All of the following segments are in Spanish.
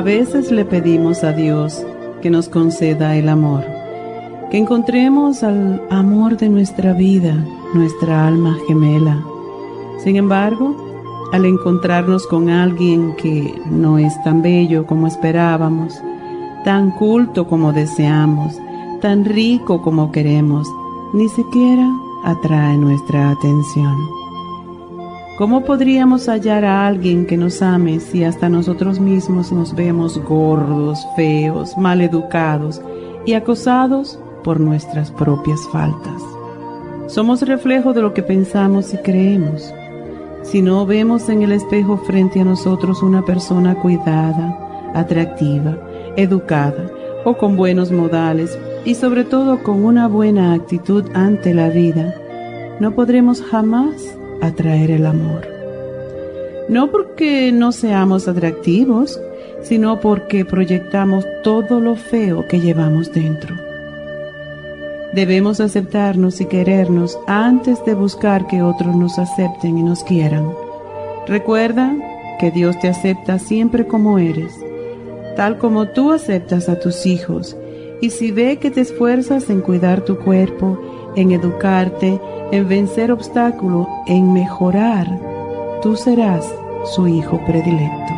A veces le pedimos a Dios que nos conceda el amor, que encontremos al amor de nuestra vida, nuestra alma gemela. Sin embargo, al encontrarnos con alguien que no es tan bello como esperábamos, tan culto como deseamos, tan rico como queremos, ni siquiera atrae nuestra atención. ¿Cómo podríamos hallar a alguien que nos ame si hasta nosotros mismos nos vemos gordos, feos, mal educados y acosados por nuestras propias faltas? Somos reflejo de lo que pensamos y creemos. Si no vemos en el espejo frente a nosotros una persona cuidada, atractiva, educada o con buenos modales y sobre todo con una buena actitud ante la vida, no podremos jamás atraer el amor. No porque no seamos atractivos, sino porque proyectamos todo lo feo que llevamos dentro. Debemos aceptarnos y querernos antes de buscar que otros nos acepten y nos quieran. Recuerda que Dios te acepta siempre como eres, tal como tú aceptas a tus hijos, y si ve que te esfuerzas en cuidar tu cuerpo, en educarte, en vencer obstáculos, en mejorar, tú serás su hijo predilecto.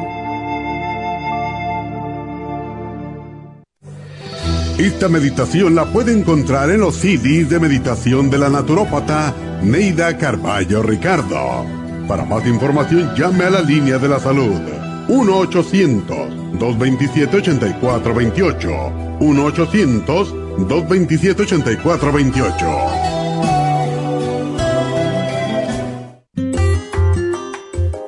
Esta meditación la puede encontrar en los CDs de meditación de la naturópata Neida Carballo Ricardo. Para más información llame a la línea de la salud 1-800-227-8428. 1-800-227-8428.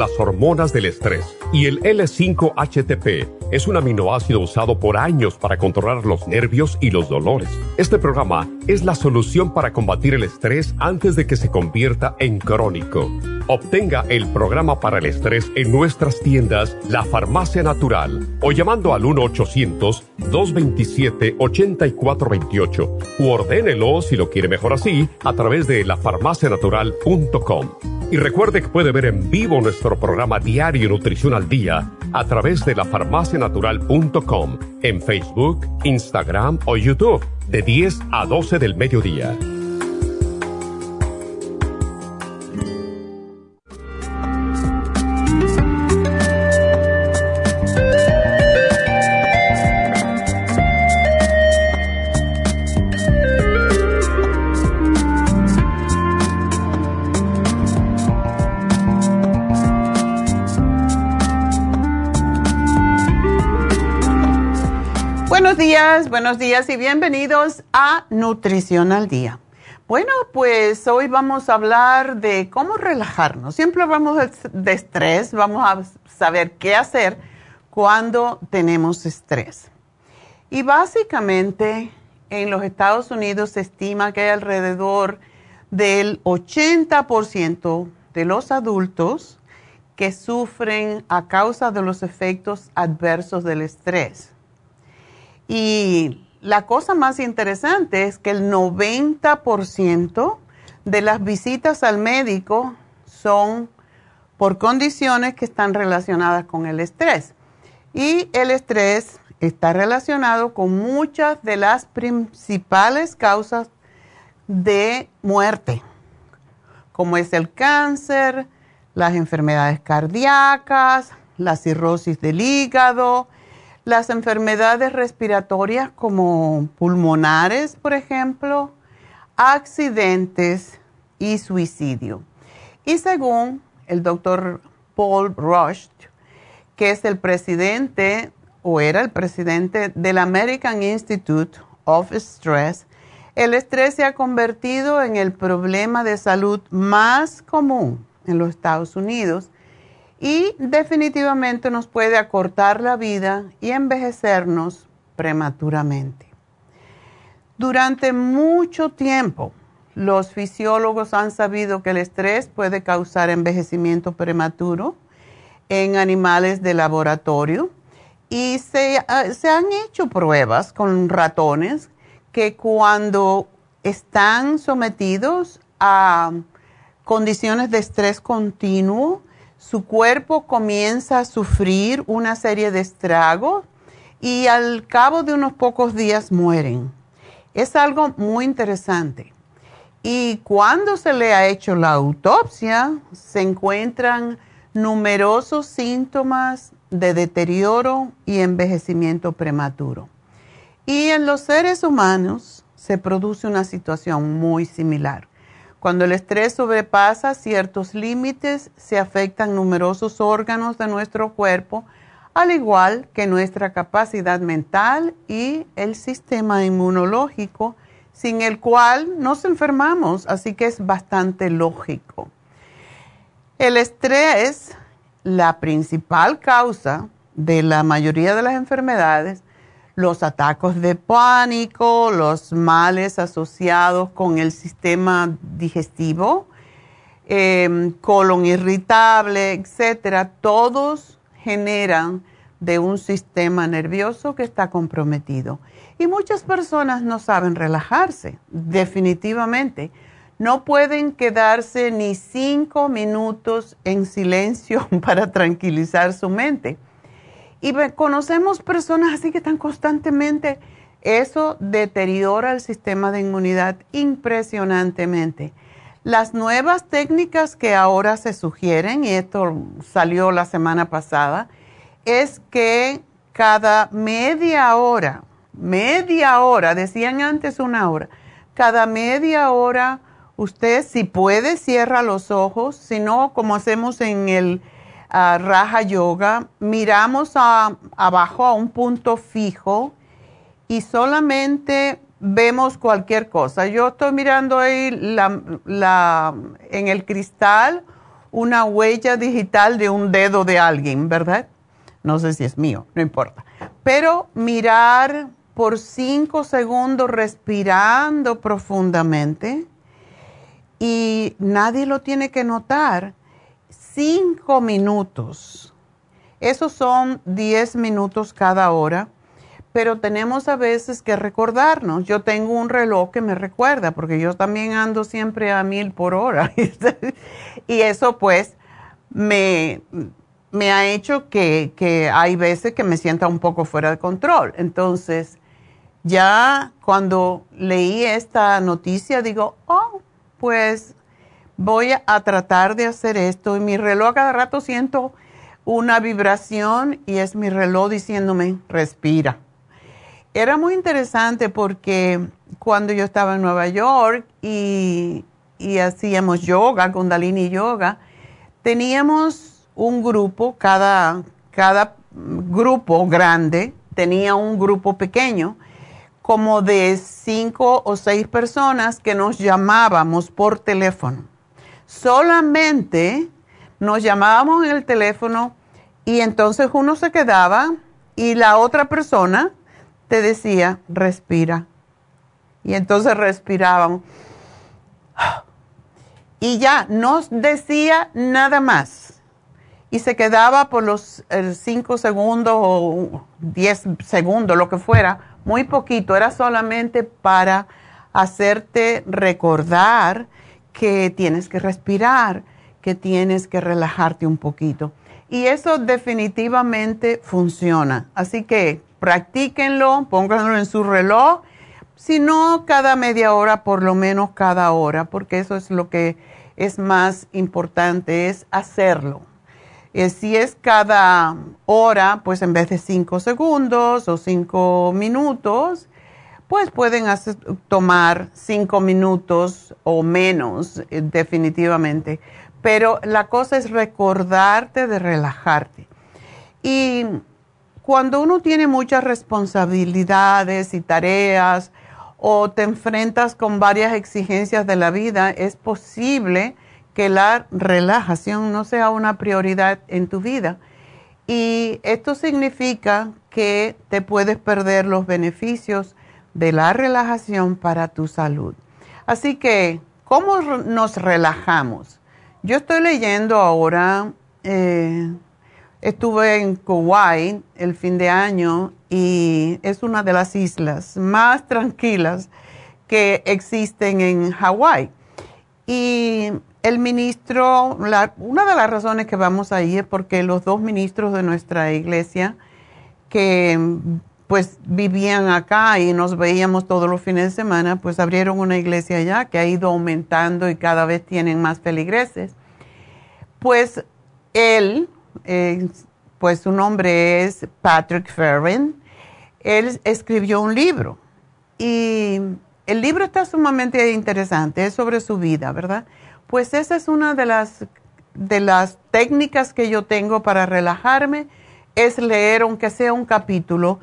las hormonas del estrés. Y el L5-HTP es un aminoácido usado por años para controlar los nervios y los dolores. Este programa es la solución para combatir el estrés antes de que se convierta en crónico. Obtenga el programa para el estrés en nuestras tiendas La Farmacia Natural o llamando al 1-800-227-8428 u ordénelo si lo quiere mejor así a través de lafarmacianatural.com. Y recuerde que puede ver en vivo nuestro programa diario Nutrición al Día a través de lafarmacianatural.com en Facebook, Instagram o YouTube de 10 a 12 del mediodía. Buenos días, y bienvenidos a Nutrición al Día. Bueno, pues hoy vamos a hablar de cómo relajarnos. Siempre hablamos de estrés, vamos a saber qué hacer cuando tenemos estrés. Y básicamente en los Estados Unidos se estima que hay alrededor del 80% de los adultos que sufren a causa de los efectos adversos del estrés. Y la cosa más interesante es que el 90% de las visitas al médico son por condiciones que están relacionadas con el estrés. Y el estrés está relacionado con muchas de las principales causas de muerte, como es el cáncer, las enfermedades cardíacas, la cirrosis del hígado, las enfermedades respiratorias como pulmonares, por ejemplo, accidentes y suicidio. Y según el doctor Paul Rush, que es el presidente o era el presidente del American Institute of Stress, el estrés se ha convertido en el problema de salud más común en los Estados Unidos y definitivamente nos puede acortar la vida y envejecernos prematuramente. Durante mucho tiempo, los fisiólogos han sabido que el estrés puede causar envejecimiento prematuro en animales de laboratorio y se, ah, se han hecho pruebas con ratones que cuando están sometidos a condiciones de estrés continuo, su cuerpo comienza a sufrir una serie de estragos y al cabo de unos pocos días mueren. Es algo muy interesante. Y cuando se le ha hecho la autopsia, se encuentran numerosos síntomas de deterioro y envejecimiento prematuro. Y en los seres humanos se produce una situación muy similar. Cuando el estrés sobrepasa ciertos límites, se afectan numerosos órganos de nuestro cuerpo, al igual que nuestra capacidad mental y el sistema inmunológico, sin el cual nos enfermamos, así que es bastante lógico. El estrés, la principal causa de la mayoría de las enfermedades, los ataques de pánico, los males asociados con el sistema digestivo, em, colon irritable, etcétera, todos generan de un sistema nervioso que está comprometido. Y muchas personas no saben relajarse, definitivamente. No pueden quedarse ni cinco minutos en silencio para tranquilizar su mente y conocemos personas así que están constantemente, eso deteriora el sistema de inmunidad impresionantemente. Las nuevas técnicas que ahora se sugieren, y esto salió la semana pasada, es que cada media hora, media hora, decían antes una hora, cada media hora usted si puede cierra los ojos, si no, como hacemos en el Raja Yoga, miramos abajo a un punto fijo y solamente vemos cualquier cosa. Yo estoy mirando ahí en el cristal una huella digital de un dedo de alguien, ¿verdad? No sé si es mío, no importa. Pero mirar por cinco segundos respirando profundamente y nadie lo tiene que notar cinco minutos. Esos son diez minutos cada hora, pero tenemos a veces que recordarnos. Yo tengo un reloj que me recuerda, porque yo también ando siempre a mil por hora. y eso pues me, me ha hecho que, que hay veces que me sienta un poco fuera de control. Entonces, ya cuando leí esta noticia, digo, oh, pues voy a tratar de hacer esto. Y mi reloj cada rato siento una vibración y es mi reloj diciéndome, respira. Era muy interesante porque cuando yo estaba en Nueva York y, hacíamos yoga, kundalini yoga, teníamos un grupo, cada, cada grupo grande tenía un grupo pequeño como de cinco o seis personas que nos llamábamos por teléfono. Solamente nos llamábamos en el teléfono y entonces uno se quedaba y la otra persona te decía, respira. Y entonces respiraban. Y ya, no decía nada más. Y se quedaba por los eh, cinco segundos o diez segundos, lo que fuera, muy poquito. Era solamente para hacerte recordar que tienes que respirar, que tienes que relajarte un poquito. Y eso definitivamente funciona. Así que practíquenlo, pónganlo en su reloj, si no cada media hora, por lo menos cada hora, porque eso es lo que es más importante, es hacerlo. Eh, si es cada hora, pues en vez de cinco segundos o cinco minutos, pues pueden tomar cinco minutos o menos, eh, definitivamente pero la cosa es recordarte de relajarte. Y cuando uno tiene muchas responsabilidades y tareas o te enfrentas con varias exigencias de la vida, es posible que la relajación no sea una prioridad en tu vida. Y esto significa que te puedes perder los beneficios de la relajación para tu salud. Así que, ¿cómo nos relajamos? Yo estoy leyendo ahora, eh, estuve en Kuwait el fin de año y es una de las islas más tranquilas que existen en Hawái. Y el ministro, una de las razones que vamos ahí es porque los dos ministros de nuestra iglesia que pues vivían acá y nos veíamos todos los fines de semana, pues abrieron una iglesia allá que ha ido aumentando y cada vez tienen más feligreses. Pues él, eh, pues su nombre es Patrick Ferrin, él escribió un libro y el libro está sumamente interesante, es sobre su vida, ¿verdad? Pues esa es una de las, de las técnicas que yo tengo para relajarme, es leer aunque sea un capítulo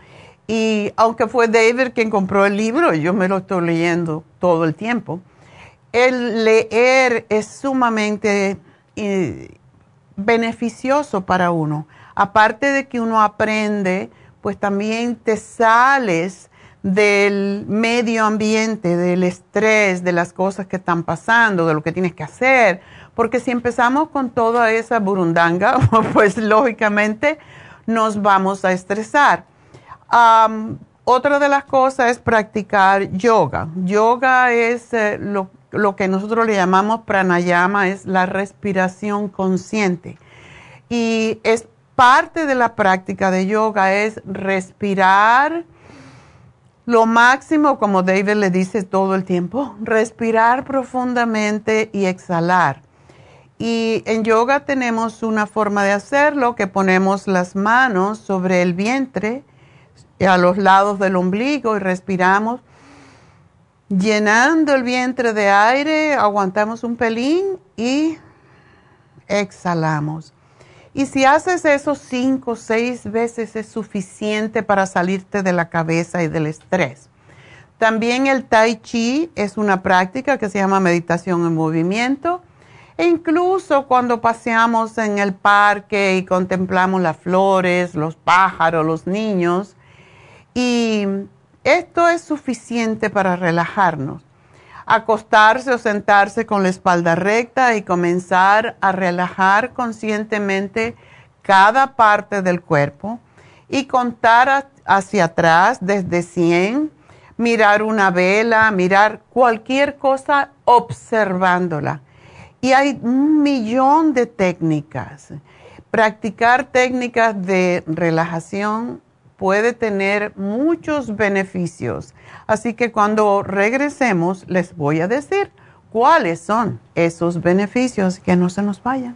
y aunque fue David quien compró el libro, yo me lo estoy leyendo todo el tiempo. El leer es sumamente eh, beneficioso para uno. Aparte de que uno aprende, pues también te sales del medio ambiente, del estrés, de las cosas que están pasando, de lo que tienes que hacer. Porque si empezamos con toda esa burundanga, pues lógicamente nos vamos a estresar otra de las cosas es practicar yoga. Yoga es eh, lo, lo, que nosotros le llamamos pranayama, es la respiración consciente. Y es parte de la práctica de yoga, es respirar lo máximo, como David le dice todo el tiempo, respirar profundamente y exhalar. Y en yoga tenemos una forma de hacerlo que ponemos las manos sobre el vientre a los lados del ombligo y respiramos. Llenando el vientre de aire, aguantamos un pelín y exhalamos. Y si haces eso cinco o seis veces es suficiente para salirte de la cabeza y del estrés. También el tai chi es una práctica que se llama meditación en movimiento. E incluso cuando paseamos en el parque y contemplamos las flores, los pájaros, los niños, y esto es suficiente para relajarnos. Acostarse o sentarse con la espalda recta y comenzar a relajar conscientemente cada parte del cuerpo y contar hacia atrás desde 100, mirar una vela, mirar cualquier cosa observándola. Y hay un millón de técnicas. Practicar técnicas de relajación puede tener muchos beneficios. Así que cuando regresemos les voy a decir cuáles son esos beneficios que no se nos vayan.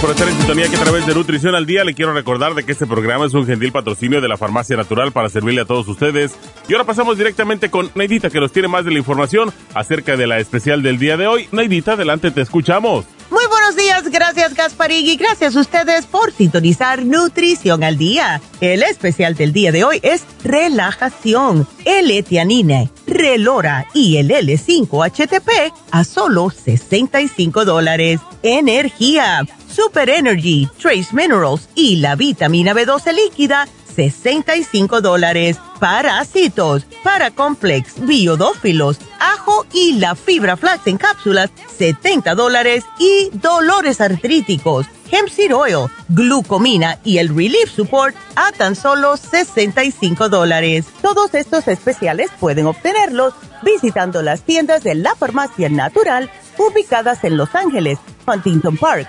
Por estar en sintonía que a través de Nutrición al Día le quiero recordar de que este programa es un gentil patrocinio de la Farmacia Natural para servirle a todos ustedes. Y ahora pasamos directamente con Neidita que nos tiene más de la información acerca de la especial del día de hoy. Neidita, adelante, te escuchamos. Muy buenos días, gracias Gasparín y gracias a ustedes por sintonizar Nutrición al Día. El especial del día de hoy es relajación, L-etianine, Relora y el L5-HTP a solo 65 dólares. Energía Super Energy, Trace Minerals y la vitamina B12 líquida, 65 dólares. Parásitos, Paracomplex, Biodófilos, Ajo y la Fibra Flax en cápsulas, 70 dólares. Y dolores artríticos, Hemp Oil, Glucomina y el Relief Support a tan solo 65 dólares. Todos estos especiales pueden obtenerlos visitando las tiendas de la Farmacia Natural ubicadas en Los Ángeles, Huntington Park,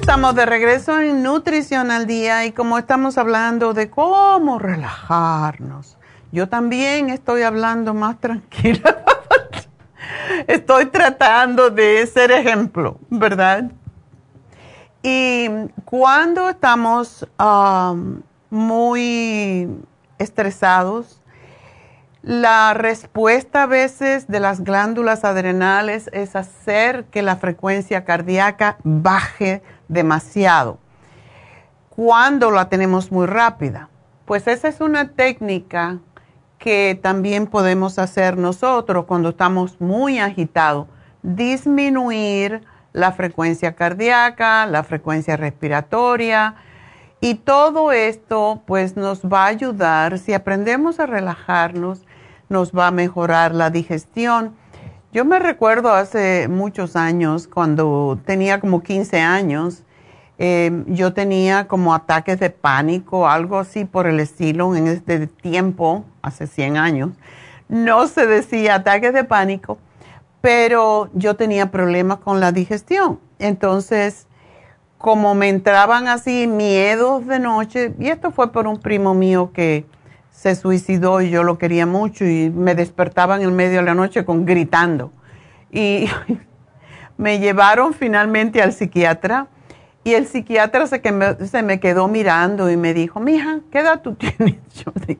Estamos de regreso en Nutrición al Día y como estamos hablando de cómo relajarnos, yo también estoy hablando más tranquila. estoy tratando de ser ejemplo, ¿verdad? Y cuando estamos muy estresados, la respuesta a veces de las glándulas adrenales es hacer que la frecuencia cardíaca baje demasiado. Cuando la tenemos muy rápida, pues esa es una técnica que también podemos hacer nosotros cuando estamos muy agitados, disminuir la frecuencia cardíaca, la frecuencia respiratoria y todo esto pues nos va a ayudar, si aprendemos a relajarnos, nos va a mejorar la digestión. Yo me recuerdo hace muchos años, cuando tenía como 15 años, eh, yo tenía como ataques de pánico, algo así por el estilo, en este tiempo, hace 100 años. No se decía ataques de pánico, pero yo tenía problemas con la digestión. Entonces, como me entraban así miedos de noche, y esto fue por un primo mío que se suicidó y yo lo quería mucho y me despertaba en el medio de la noche con gritando. Y me llevaron finalmente al psiquiatra y el psiquiatra se, que me, se me quedó mirando y me dijo, mija, ¿qué edad tú tienes? Yo dije,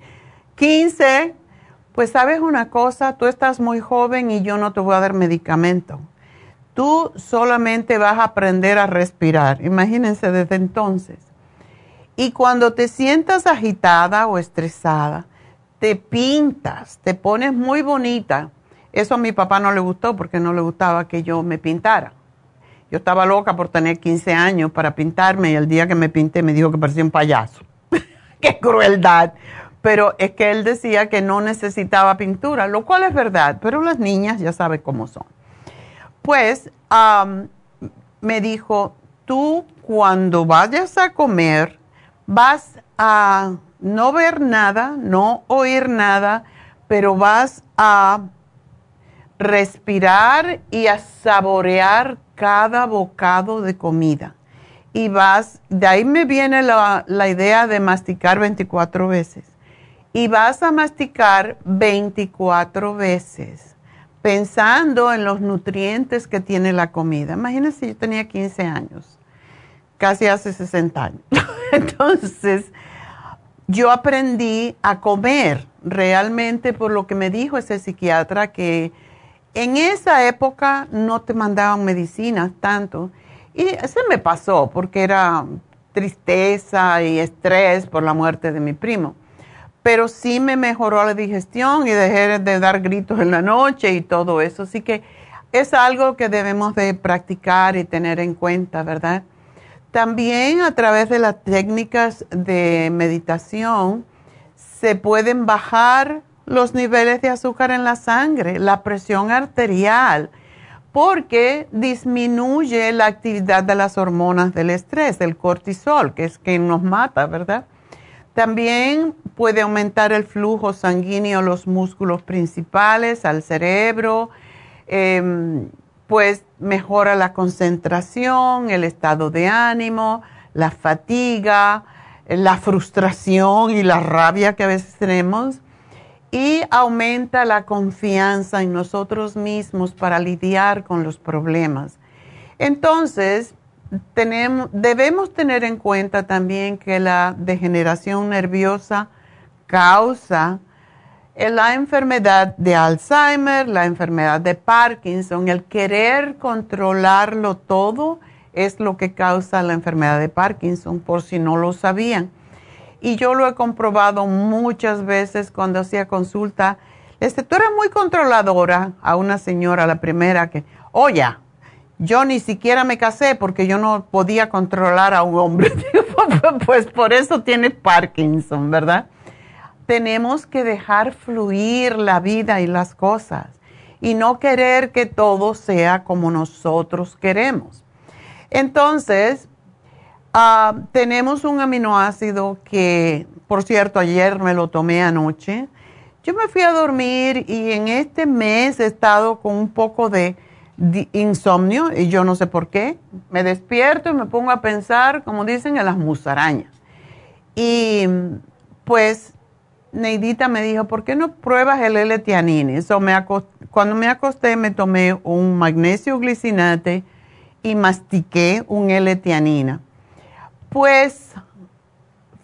15. Pues sabes una cosa, tú estás muy joven y yo no te voy a dar medicamento. Tú solamente vas a aprender a respirar. Imagínense desde entonces. Y cuando te sientas agitada o estresada, te pintas, te pones muy bonita. Eso a mi papá no le gustó porque no le gustaba que yo me pintara. Yo estaba loca por tener 15 años para pintarme y el día que me pinté me dijo que parecía un payaso. ¡Qué crueldad! Pero es que él decía que no necesitaba pintura, lo cual es verdad, pero las niñas ya saben cómo son. Pues me dijo, tú cuando vayas a comer, vas a no ver nada, no oír nada, pero vas a respirar y a saborear cada bocado de comida. Y vas, de ahí me viene la, la, idea de masticar 24 veces. Y vas a masticar 24 veces, pensando en los nutrientes que tiene la comida. Imagínense, yo tenía 15 años, casi hace 60 años. Entonces, yo aprendí a comer realmente por lo que me dijo ese psiquiatra que en esa época no te mandaban medicinas tanto. Y se me pasó porque era tristeza y estrés por la muerte de mi primo. Pero sí me mejoró la digestión y dejé de dar gritos en la noche y todo eso. Así que es algo que debemos de practicar y tener en cuenta, ¿verdad? También a través de las técnicas de meditación se pueden bajar los niveles de azúcar en la sangre, la presión arterial, porque disminuye la actividad de las hormonas del estrés, el cortisol, que es quien nos mata, ¿verdad? También puede aumentar el flujo sanguíneo a los músculos principales, al cerebro, em, pues mejora la concentración, el estado de ánimo, la fatiga, la frustración y la rabia que a veces tenemos y aumenta la confianza en nosotros mismos para lidiar con los problemas. Entonces, tenemos, debemos tener en cuenta también que la degeneración nerviosa causa la enfermedad de Alzheimer, la enfermedad de Parkinson, el querer controlarlo todo es lo que causa la enfermedad de Parkinson, por si no lo sabían. Y yo lo he comprobado muchas veces cuando hacía consulta. Este, tú eres muy controladora a una señora, la primera que, oye, yo ni siquiera me casé porque yo no podía controlar a un hombre. pues por eso tiene Parkinson, ¿verdad? Tenemos que dejar fluir la vida y las cosas y no querer que todo sea como nosotros queremos. Entonces, Ah, tenemos un aminoácido que, por cierto, ayer me lo tomé anoche. Yo me fui a dormir y en este mes he estado con un poco de, insomnio y yo no sé por qué. Me despierto y me pongo a pensar, como dicen, en las musarañas. Y pues Neidita me dijo, ¿por qué no pruebas el L-tianine? cuando me acosté me tomé un magnesio glicinate y mastiqué un L-tianina. Pues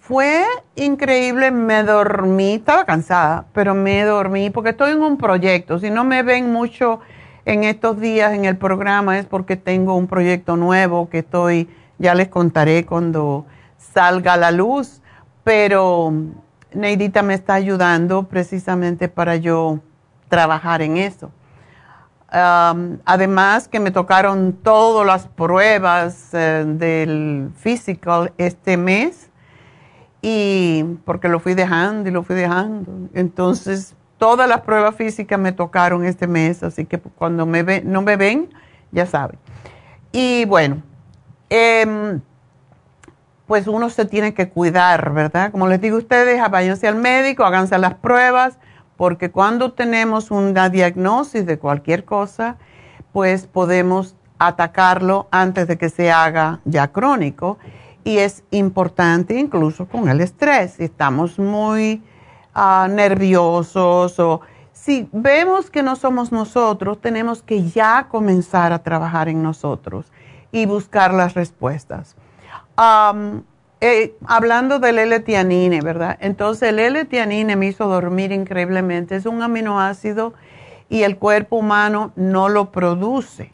fue increíble, me dormí, estaba cansada, pero me dormí porque estoy en un proyecto. Si no me ven mucho en estos días en el programa es porque tengo un proyecto nuevo que estoy, ya les contaré cuando salga a la luz, pero Neidita me está ayudando precisamente para yo trabajar en eso además que me tocaron todas las pruebas eh, del physical este mes y porque lo fui dejando y lo fui dejando. Entonces, todas las pruebas físicas me tocaron este mes, así que cuando me no me ven, ya saben. Y bueno, em, pues uno se tiene que cuidar, ¿verdad? Como les digo a ustedes, váyanse al médico, háganse las pruebas porque cuando tenemos una diagnosis de cualquier cosa, pues podemos atacarlo antes de que se haga ya crónico. Y es importante incluso con el estrés. Si estamos muy ah, nerviosos o si vemos que no somos nosotros, tenemos que ya comenzar a trabajar en nosotros y buscar las respuestas. Eh, hablando del L-tianine, ¿verdad? Entonces el L-tianine me hizo dormir increíblemente. Es un aminoácido y el cuerpo humano no lo produce.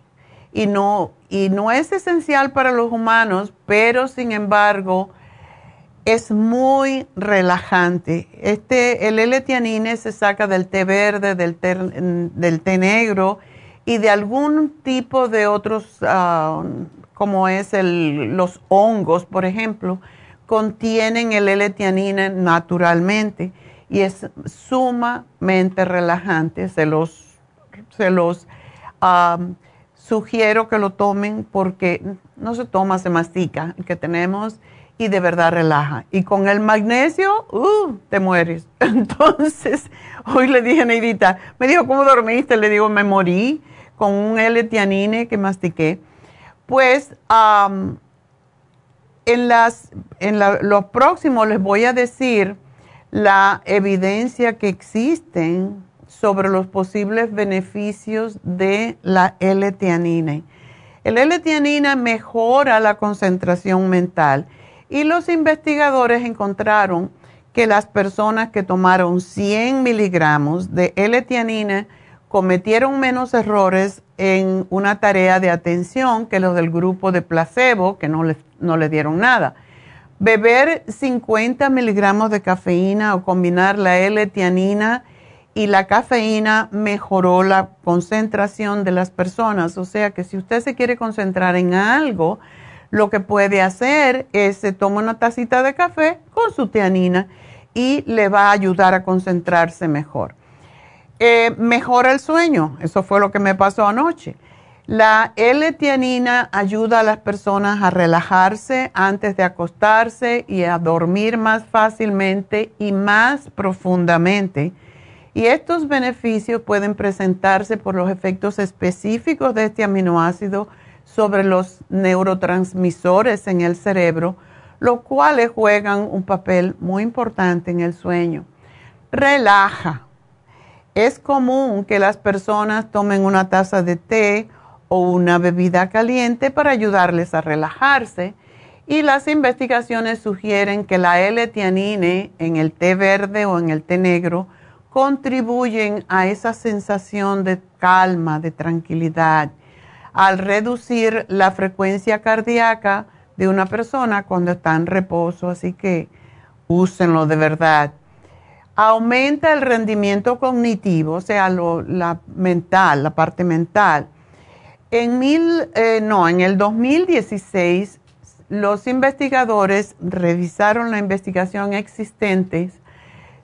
Y no, y no es esencial para los humanos, pero sin embargo es muy relajante. Este, el L-tianine se saca del té verde, del té, del té negro y de algún tipo de otros, ah, como es el, los hongos, por ejemplo contienen el L-tianina naturalmente y es sumamente relajante. Se los, se los sugiero que lo tomen porque no se toma, se mastica, el que tenemos y de verdad relaja. Y con el magnesio, uh, te mueres. Entonces, hoy le dije a Neidita, me dijo, ¿cómo dormiste? Le digo, me morí con un L-tianine que mastiqué. Pues, en, los próximos les voy a decir la evidencia que existen sobre los posibles beneficios de la L-tianina. El L-tianina mejora la concentración mental y los investigadores encontraron que las personas que tomaron 100 miligramos de L-tianina cometieron menos errores en una tarea de atención que los del grupo de placebo, que no le, no le dieron nada. Beber 50 miligramos de cafeína o combinar la L-tianina y la cafeína mejoró la concentración de las personas. O sea que si usted se quiere concentrar en algo, lo que puede hacer es se toma una tacita de café con su tianina y le va a ayudar a concentrarse mejor. Eh, mejora el sueño, eso fue lo que me pasó anoche. La L-tianina ayuda a las personas a relajarse antes de acostarse y a dormir más fácilmente y más profundamente. Y estos beneficios pueden presentarse por los efectos específicos de este aminoácido sobre los neurotransmisores en el cerebro, los cuales juegan un papel muy importante en el sueño. Relaja. Es común que las personas tomen una taza de té o una bebida caliente para ayudarles a relajarse y las investigaciones sugieren que la L-tianine en el té verde o en el té negro contribuyen a esa sensación de calma, de tranquilidad, al reducir la frecuencia cardíaca de una persona cuando está en reposo, así que úsenlo de verdad. Aumenta el rendimiento cognitivo, o sea, la mental, la parte mental. En mil, eh, no, en el 2016, los investigadores revisaron la investigación existente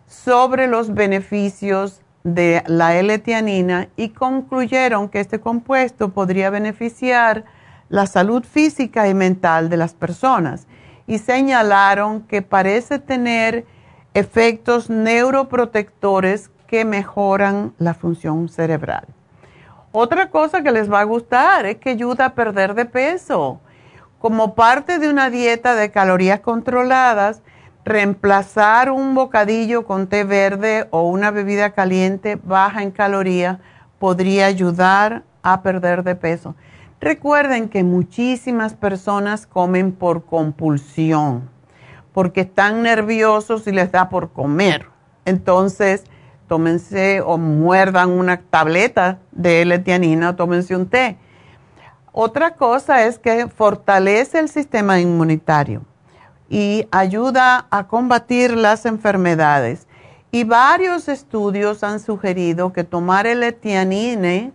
sobre los beneficios de la L-tianina y concluyeron que este compuesto podría beneficiar la salud física y mental de las personas y señalaron que parece tener efectos neuroprotectores que mejoran la función cerebral. Otra cosa que les va a gustar es que ayuda a perder de peso. Como parte de una dieta de calorías controladas, reemplazar un bocadillo con té verde o una bebida caliente baja en calorías podría ayudar a perder de peso. Recuerden que muchísimas personas comen por compulsión, porque están nerviosos y les da por comer. Entonces, tómense o muerdan una tableta de L-tianina o tómense un té. Otra cosa es que fortalece el sistema inmunitario y ayuda a combatir las enfermedades. Y varios estudios han sugerido que tomar el etianine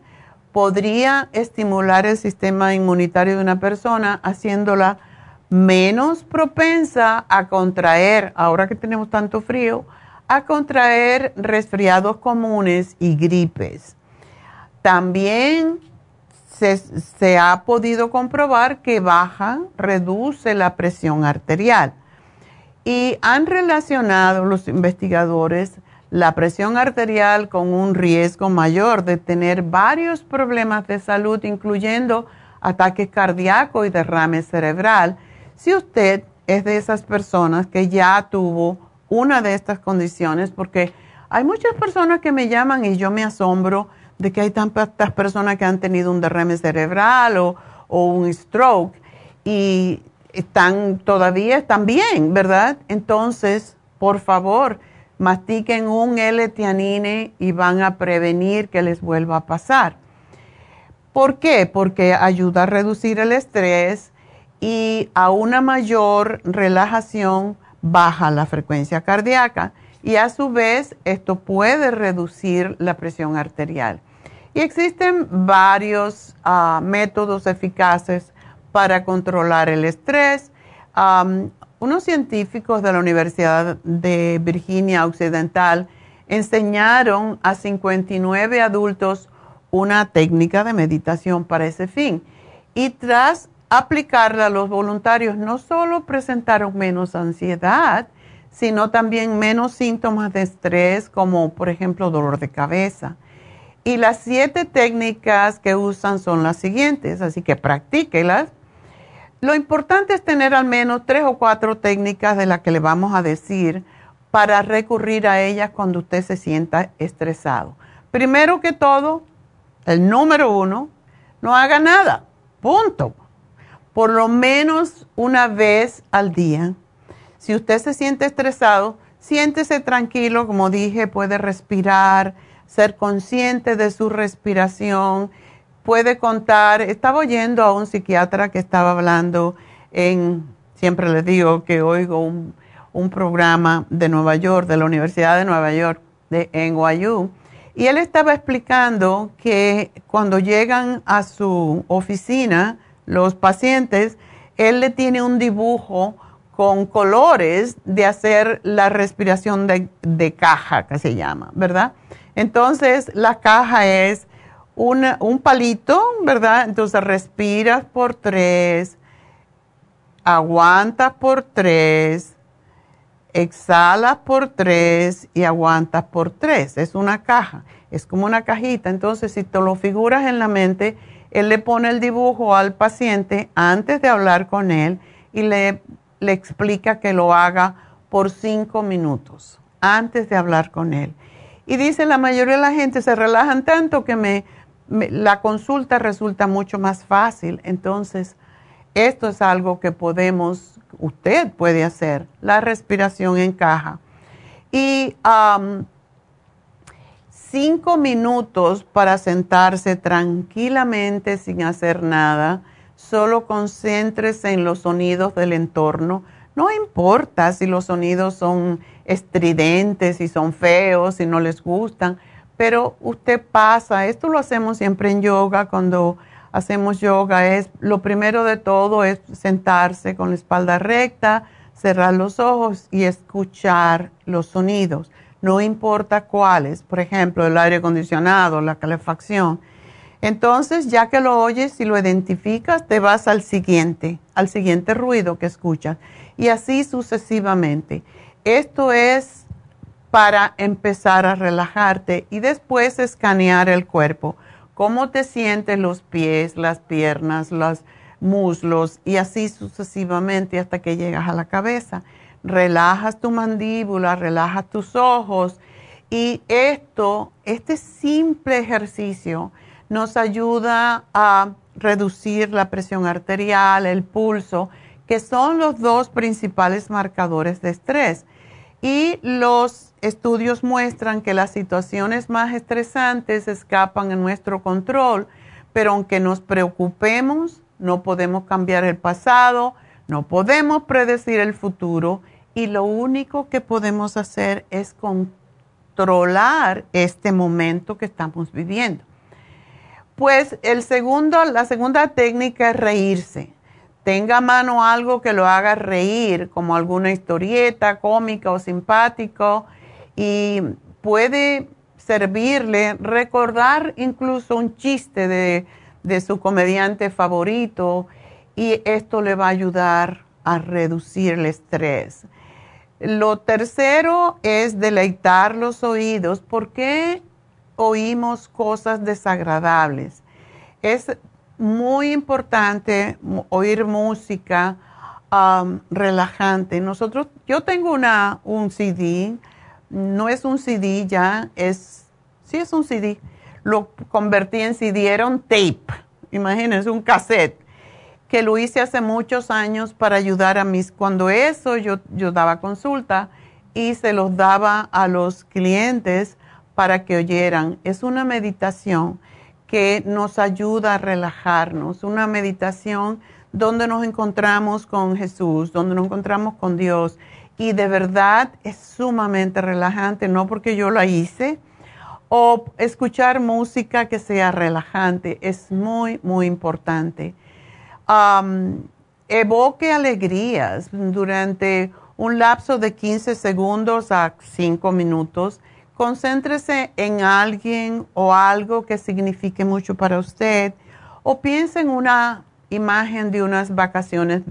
podría estimular el sistema inmunitario de una persona, haciéndola menos propensa a contraer, ahora que tenemos tanto frío, a contraer resfriados comunes y gripes. También se, ha podido comprobar que baja, reduce la presión arterial. Y han relacionado los investigadores la presión arterial con un riesgo mayor de tener varios problemas de salud, incluyendo ataques cardíacos y derrame cerebral, si usted es de esas personas que ya tuvo una de estas condiciones, porque hay muchas personas que me llaman y yo me asombro de que hay tantas personas que han tenido un derrame cerebral o, un stroke y están todavía están bien, ¿verdad? Entonces, por favor, mastiquen un L-tianine y van a prevenir que les vuelva a pasar. ¿Por qué? Porque ayuda a reducir el estrés y a una mayor relajación baja la frecuencia cardíaca y a su vez esto puede reducir la presión arterial. Y existen varios ah, métodos eficaces para controlar el estrés unos científicos de la Universidad de Virginia Occidental enseñaron a 59 adultos una técnica de meditación para ese fin. Y tras aplicarla los voluntarios, no solo presentaron menos ansiedad, sino también menos síntomas de estrés, como por ejemplo dolor de cabeza. Y las siete técnicas que usan son las siguientes, así que practíquelas lo importante es tener al menos tres o cuatro técnicas de las que le vamos a decir para recurrir a ellas cuando usted se sienta estresado. Primero que todo, el número uno, no haga nada, punto. Por lo menos una vez al día. Si usted se siente estresado, siéntese tranquilo, como dije, puede respirar, ser consciente de su respiración, puede contar. Estaba oyendo a un psiquiatra que estaba hablando en, siempre les digo que oigo un, programa de Nueva York, de la Universidad de Nueva York, de NYU, y él estaba explicando que cuando llegan a su oficina los pacientes, él le tiene un dibujo con colores de hacer la respiración de, caja, que se llama, ¿verdad? Entonces, la caja es un palito, ¿verdad? Entonces, respiras por tres, aguantas por tres, exhalas por tres y aguantas por tres. Es una caja, es como una cajita. Entonces, si te lo figuras en la mente, él le pone el dibujo al paciente antes de hablar con él y le le explica que lo haga por cinco minutos antes de hablar con él. Y dice, la mayoría de la gente se relajan tanto que me, la consulta resulta mucho más fácil. Entonces, esto es algo que podemos, usted puede hacer, la respiración en caja. Y cinco minutos para sentarse tranquilamente sin hacer nada. Solo concéntrese en los sonidos del entorno. No importa si los sonidos son estridentes, si son feos, si no les gustan, pero usted pasa, esto lo hacemos siempre en yoga, cuando hacemos yoga es lo primero de todo es sentarse con la espalda recta, cerrar los ojos y escuchar los sonidos, no importa cuáles, por ejemplo, el aire acondicionado, la calefacción entonces, ya que lo oyes y lo identificas, te vas al siguiente, al siguiente ruido que escuchas. Y así sucesivamente. Esto es para empezar a relajarte y después escanear el cuerpo. Cómo te sientes los pies, las piernas, los muslos y así sucesivamente hasta que llegas a la cabeza. Relajas tu mandíbula, relajas tus ojos y esto, este simple ejercicio, nos ayuda a reducir la presión arterial, el pulso, que son los dos principales marcadores de estrés. Y los estudios muestran que las situaciones más estresantes escapan en nuestro control, pero aunque nos preocupemos, no podemos cambiar el pasado, no podemos predecir el futuro y lo único que podemos hacer es controlar este momento que estamos viviendo. Pues el segundo, la segunda técnica es reírse. Tenga a mano algo que lo haga reír, como alguna historieta cómica o simpático, y puede servirle recordar incluso un chiste de, de su comediante favorito, y esto le va a ayudar a reducir el estrés. Lo tercero es deleitar los oídos. ¿Por qué oímos cosas desagradables. Es muy importante oír música relajante. Nosotros, yo tengo una, un CD, no es un CD ya, es, sí es un CD. Lo convertí en CD, era un tape, imagínense, un cassette, que lo hice hace muchos años para ayudar a mis, cuando eso yo, yo daba consulta y se los daba a los clientes para que oyeran. Es una meditación que nos ayuda a relajarnos, una meditación donde nos encontramos con Jesús, donde nos encontramos con Dios. Y de verdad es sumamente relajante, no porque yo la hice, o escuchar música que sea relajante, es muy, muy importante. Evoque alegrías durante un lapso de 15 segundos a 5 minutos concéntrese en alguien o algo que signifique mucho para usted o piense en una imagen de unas vacaciones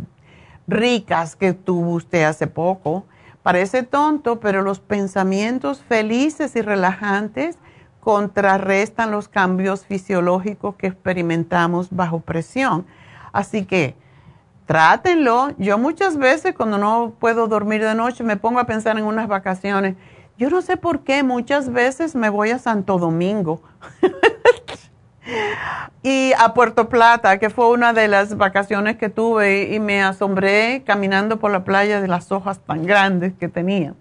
ricas que tuvo usted hace poco. Parece tonto, pero los pensamientos felices y relajantes contrarrestan los cambios fisiológicos que experimentamos bajo presión. Así que trátenlo. Yo muchas veces cuando no puedo dormir de noche me pongo a pensar en unas vacaciones Yo no sé por qué muchas veces me voy a Santo Domingo y a Puerto Plata, que fue una de las vacaciones que tuve y me asombré caminando por la playa de las hojas tan grandes que tenía.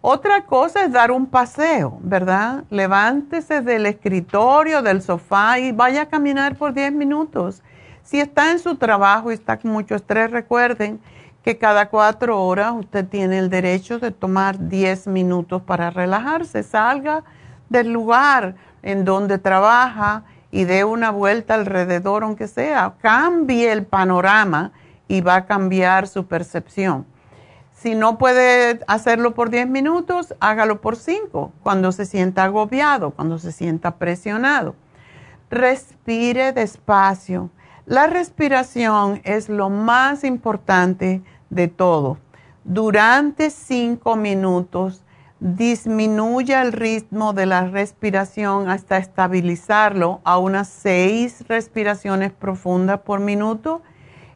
Otra cosa es dar un paseo, ¿verdad? Levántese del escritorio, del sofá y vaya a caminar por 10 minutos. Si está en su trabajo y está con mucho estrés, recuerden que cada cuatro horas usted tiene el derecho de tomar 10 minutos para relajarse. Salga del lugar en donde trabaja y dé una vuelta alrededor, aunque sea. Cambie el panorama y va a cambiar su percepción. Si no puede hacerlo por 10 minutos, hágalo por 5, cuando se sienta agobiado, cuando se sienta presionado. Respire despacio. La respiración es lo más importante de todo. Durante 5 minutos, disminuya el ritmo de la respiración hasta estabilizarlo a unas 6 respiraciones profundas por minuto.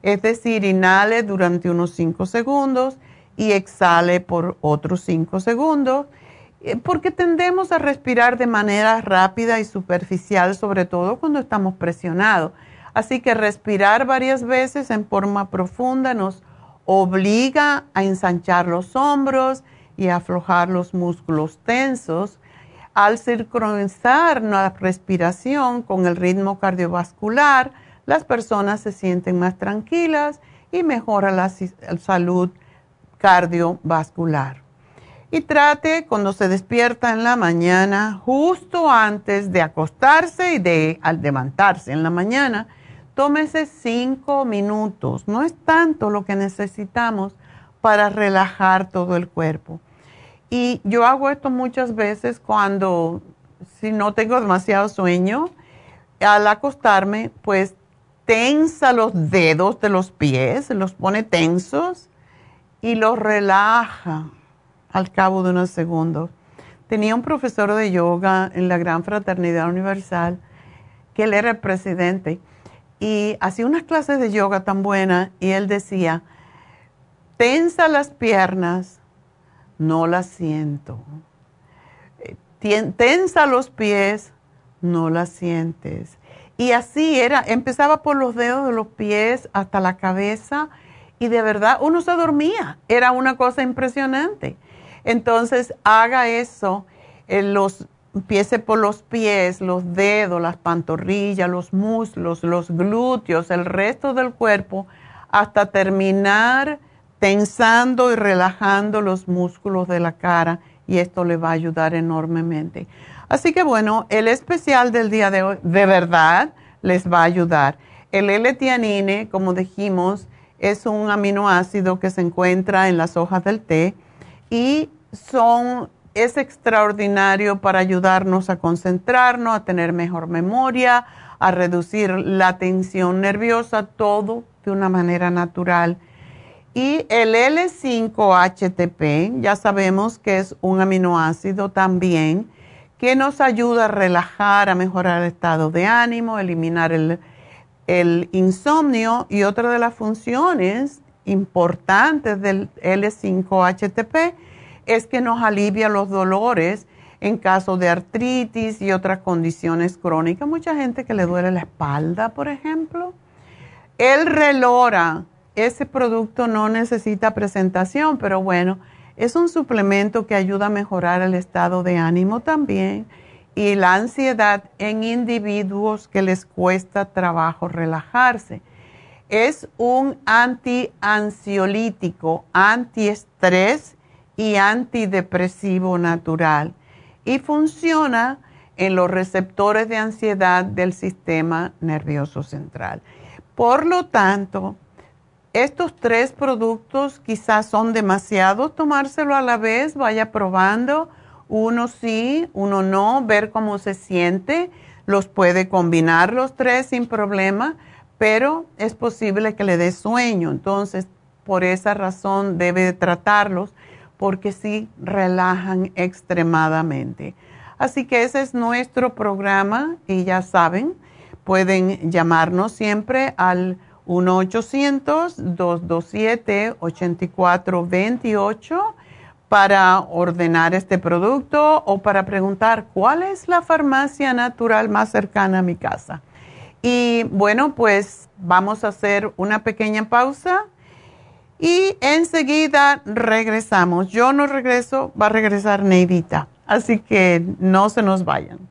Es decir, inhale durante unos 5 segundos y exhale por otros 5 segundos, eh, porque tendemos a respirar de manera rápida y superficial, sobre todo cuando estamos presionados. Así que respirar varias veces en forma profunda nos obliga a ensanchar los hombros y a aflojar los músculos tensos. Al sincronizar la respiración con el ritmo cardiovascular, las personas se sienten más tranquilas y mejora la salud cardiovascular. Y trate cuando se despierta en la mañana, justo antes de acostarse y de al levantarse en la mañana, tómese cinco minutos. No es tanto lo que necesitamos para relajar todo el cuerpo. Y yo hago esto muchas veces cuando, si no tengo demasiado sueño, al acostarme, pues tensa los dedos de los pies, los pone tensos y lo relaja al cabo de unos segundos. Tenía un profesor de yoga en la Gran Fraternidad Universal, que él era el presidente, y hacía unas clases de yoga tan buenas, y él decía, tensa las piernas, no las siento. Tensa los pies, no las sientes. Y así era, empezaba por los dedos de los pies hasta la cabeza y de verdad uno se dormía. Era una cosa impresionante. Entonces, haga eso, los, empiece por los pies, los dedos, las pantorrillas, los muslos, los glúteos, el resto del cuerpo, hasta terminar tensando y relajando los músculos de la cara y esto le va a ayudar enormemente. Así que bueno, el especial del día de hoy de verdad les va a ayudar. El L-tianine, como dijimos, es un aminoácido que se encuentra en las hojas del té y son, es extraordinario para ayudarnos a concentrarnos, a tener mejor memoria, a reducir la tensión nerviosa, todo de una manera natural. Y el L5-HTP, ya sabemos que es un aminoácido también que nos ayuda a relajar, a mejorar el estado de ánimo, eliminar el, el insomnio y otra de las funciones importantes del L5-HTP es que nos alivia los dolores en caso de artritis y otras condiciones crónicas. Mucha gente que le duele la espalda, por ejemplo. El relora, ese producto no necesita presentación, pero bueno, es un suplemento que ayuda a mejorar el estado de ánimo también y la ansiedad en individuos que les cuesta trabajo relajarse. Es un anti-ansiolítico, antiestrés y antidepresivo natural y funciona en los receptores de ansiedad del sistema nervioso central. Por lo tanto, estos tres productos quizás son demasiados, tomárselo a la vez, vaya probando uno sí, uno no, ver cómo se siente. Los puede combinar los tres sin problema, pero es posible que le dé sueño. Entonces, por esa razón debe tratarlos porque sí relajan extremadamente. Así que ese es nuestro programa y ya saben, pueden llamarnos siempre al 1-800-227-8428 para ordenar este producto o para preguntar cuál es la farmacia natural más cercana a mi casa. Y bueno, pues vamos a hacer una pequeña pausa y enseguida regresamos. Yo no regreso, va a regresar Neidita. Así que no se nos vayan.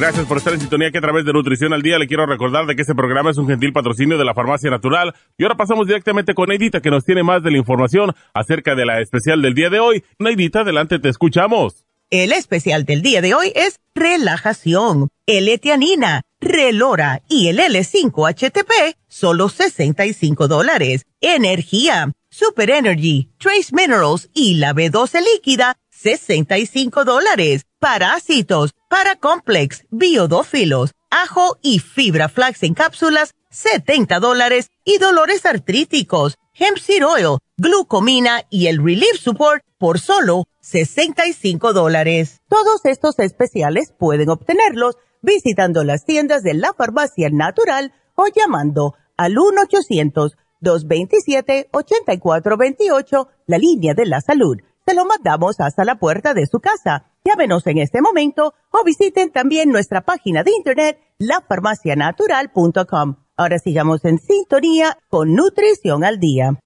Gracias por estar en sintonía que a través de Nutrición al Día le quiero recordar de que este programa es un gentil patrocinio de la Farmacia Natural. Y ahora pasamos directamente con Neidita que nos tiene más de la información acerca de la especial del día de hoy. Neidita, adelante, te escuchamos. El especial del día de hoy es relajación, L-etianina, relora y el L5-HTP, solo 65 dólares. Energía, Super Energy, Trace Minerals y la B12 líquida, 65 dólares. Parásitos, Paracomplex, Biodófilos, Ajo y Fibra Flax en cápsulas, 70 dólares. Y dolores artríticos, Hemp Seed Oil, Glucomina y el Relief Support por solo 65 dólares. Todos estos especiales pueden obtenerlos visitando las tiendas de la farmacia natural o llamando al 1-800-227-8428, la línea de la salud se lo mandamos hasta la puerta de su casa. Llámenos en este momento o visiten también nuestra página de internet lafarmacianatural.com. Ahora sigamos en sintonía con Nutrición al Día.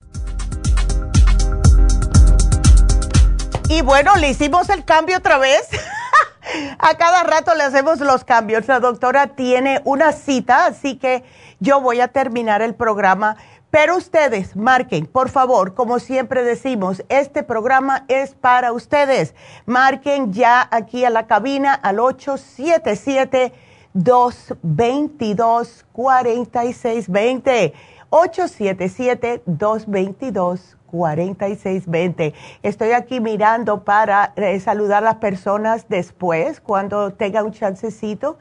Y bueno, le hicimos el cambio otra vez. A cada rato le hacemos los cambios. La doctora tiene una cita, así que yo voy a terminar el programa pero ustedes marquen, por favor, como siempre decimos, este programa es para ustedes. Marquen ya aquí a la cabina al 877-222-4620. 877-222-4620. Estoy aquí mirando para eh, saludar a las personas después, cuando tenga un chancecito,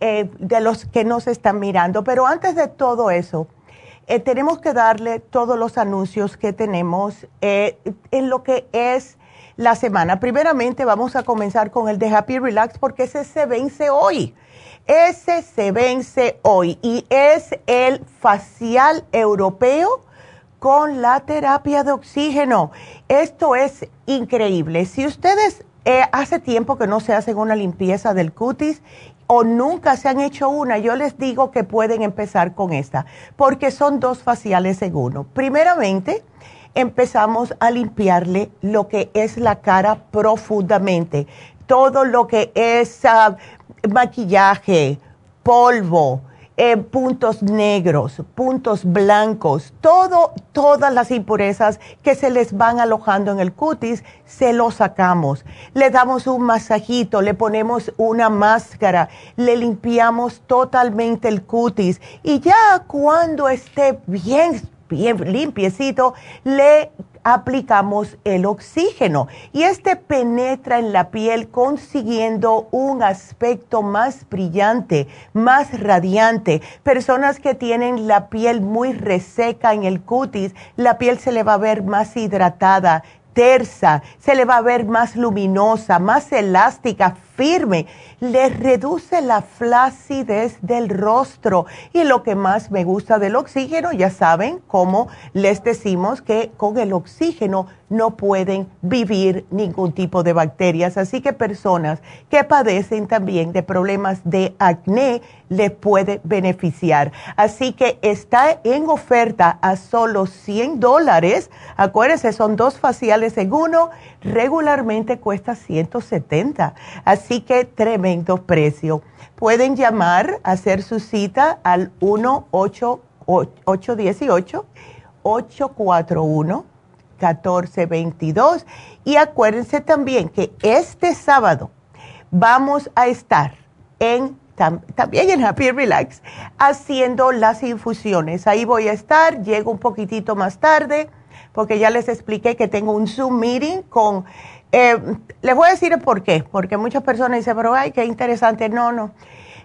eh, de los que nos están mirando. Pero antes de todo eso, eh, tenemos que darle todos los anuncios que tenemos eh, en lo que es la semana. Primeramente vamos a comenzar con el de Happy Relax porque ese se vence hoy. Ese se vence hoy y es el facial europeo con la terapia de oxígeno. Esto es increíble. Si ustedes eh, hace tiempo que no se hacen una limpieza del cutis o nunca se han hecho una, yo les digo que pueden empezar con esta, porque son dos faciales en uno. Primeramente, empezamos a limpiarle lo que es la cara profundamente, todo lo que es ah, maquillaje, polvo, eh, puntos negros, puntos blancos, todo, todas las impurezas que se les van alojando en el cutis, se lo sacamos. Le damos un masajito, le ponemos una máscara, le limpiamos totalmente el cutis y ya cuando esté bien bien limpiecito, le aplicamos el oxígeno y este penetra en la piel consiguiendo un aspecto más brillante, más radiante. Personas que tienen la piel muy reseca en el cutis, la piel se le va a ver más hidratada, tersa, se le va a ver más luminosa, más elástica, firme, les reduce la flacidez del rostro. Y lo que más me gusta del oxígeno, ya saben cómo les decimos que con el oxígeno no pueden vivir ningún tipo de bacterias. Así que personas que padecen también de problemas de acné les puede beneficiar. Así que está en oferta a solo 100 dólares. Acuérdense, son dos faciales en uno. Regularmente cuesta 170. Así que tremendo precio. Pueden llamar, hacer su cita al 1 818 841 1422. Y acuérdense también que este sábado vamos a estar en también en Happy Relax haciendo las infusiones. Ahí voy a estar, llego un poquitito más tarde porque ya les expliqué que tengo un Zoom meeting con... Eh, les voy a decir por qué, porque muchas personas dicen, pero ay, qué interesante. No, no.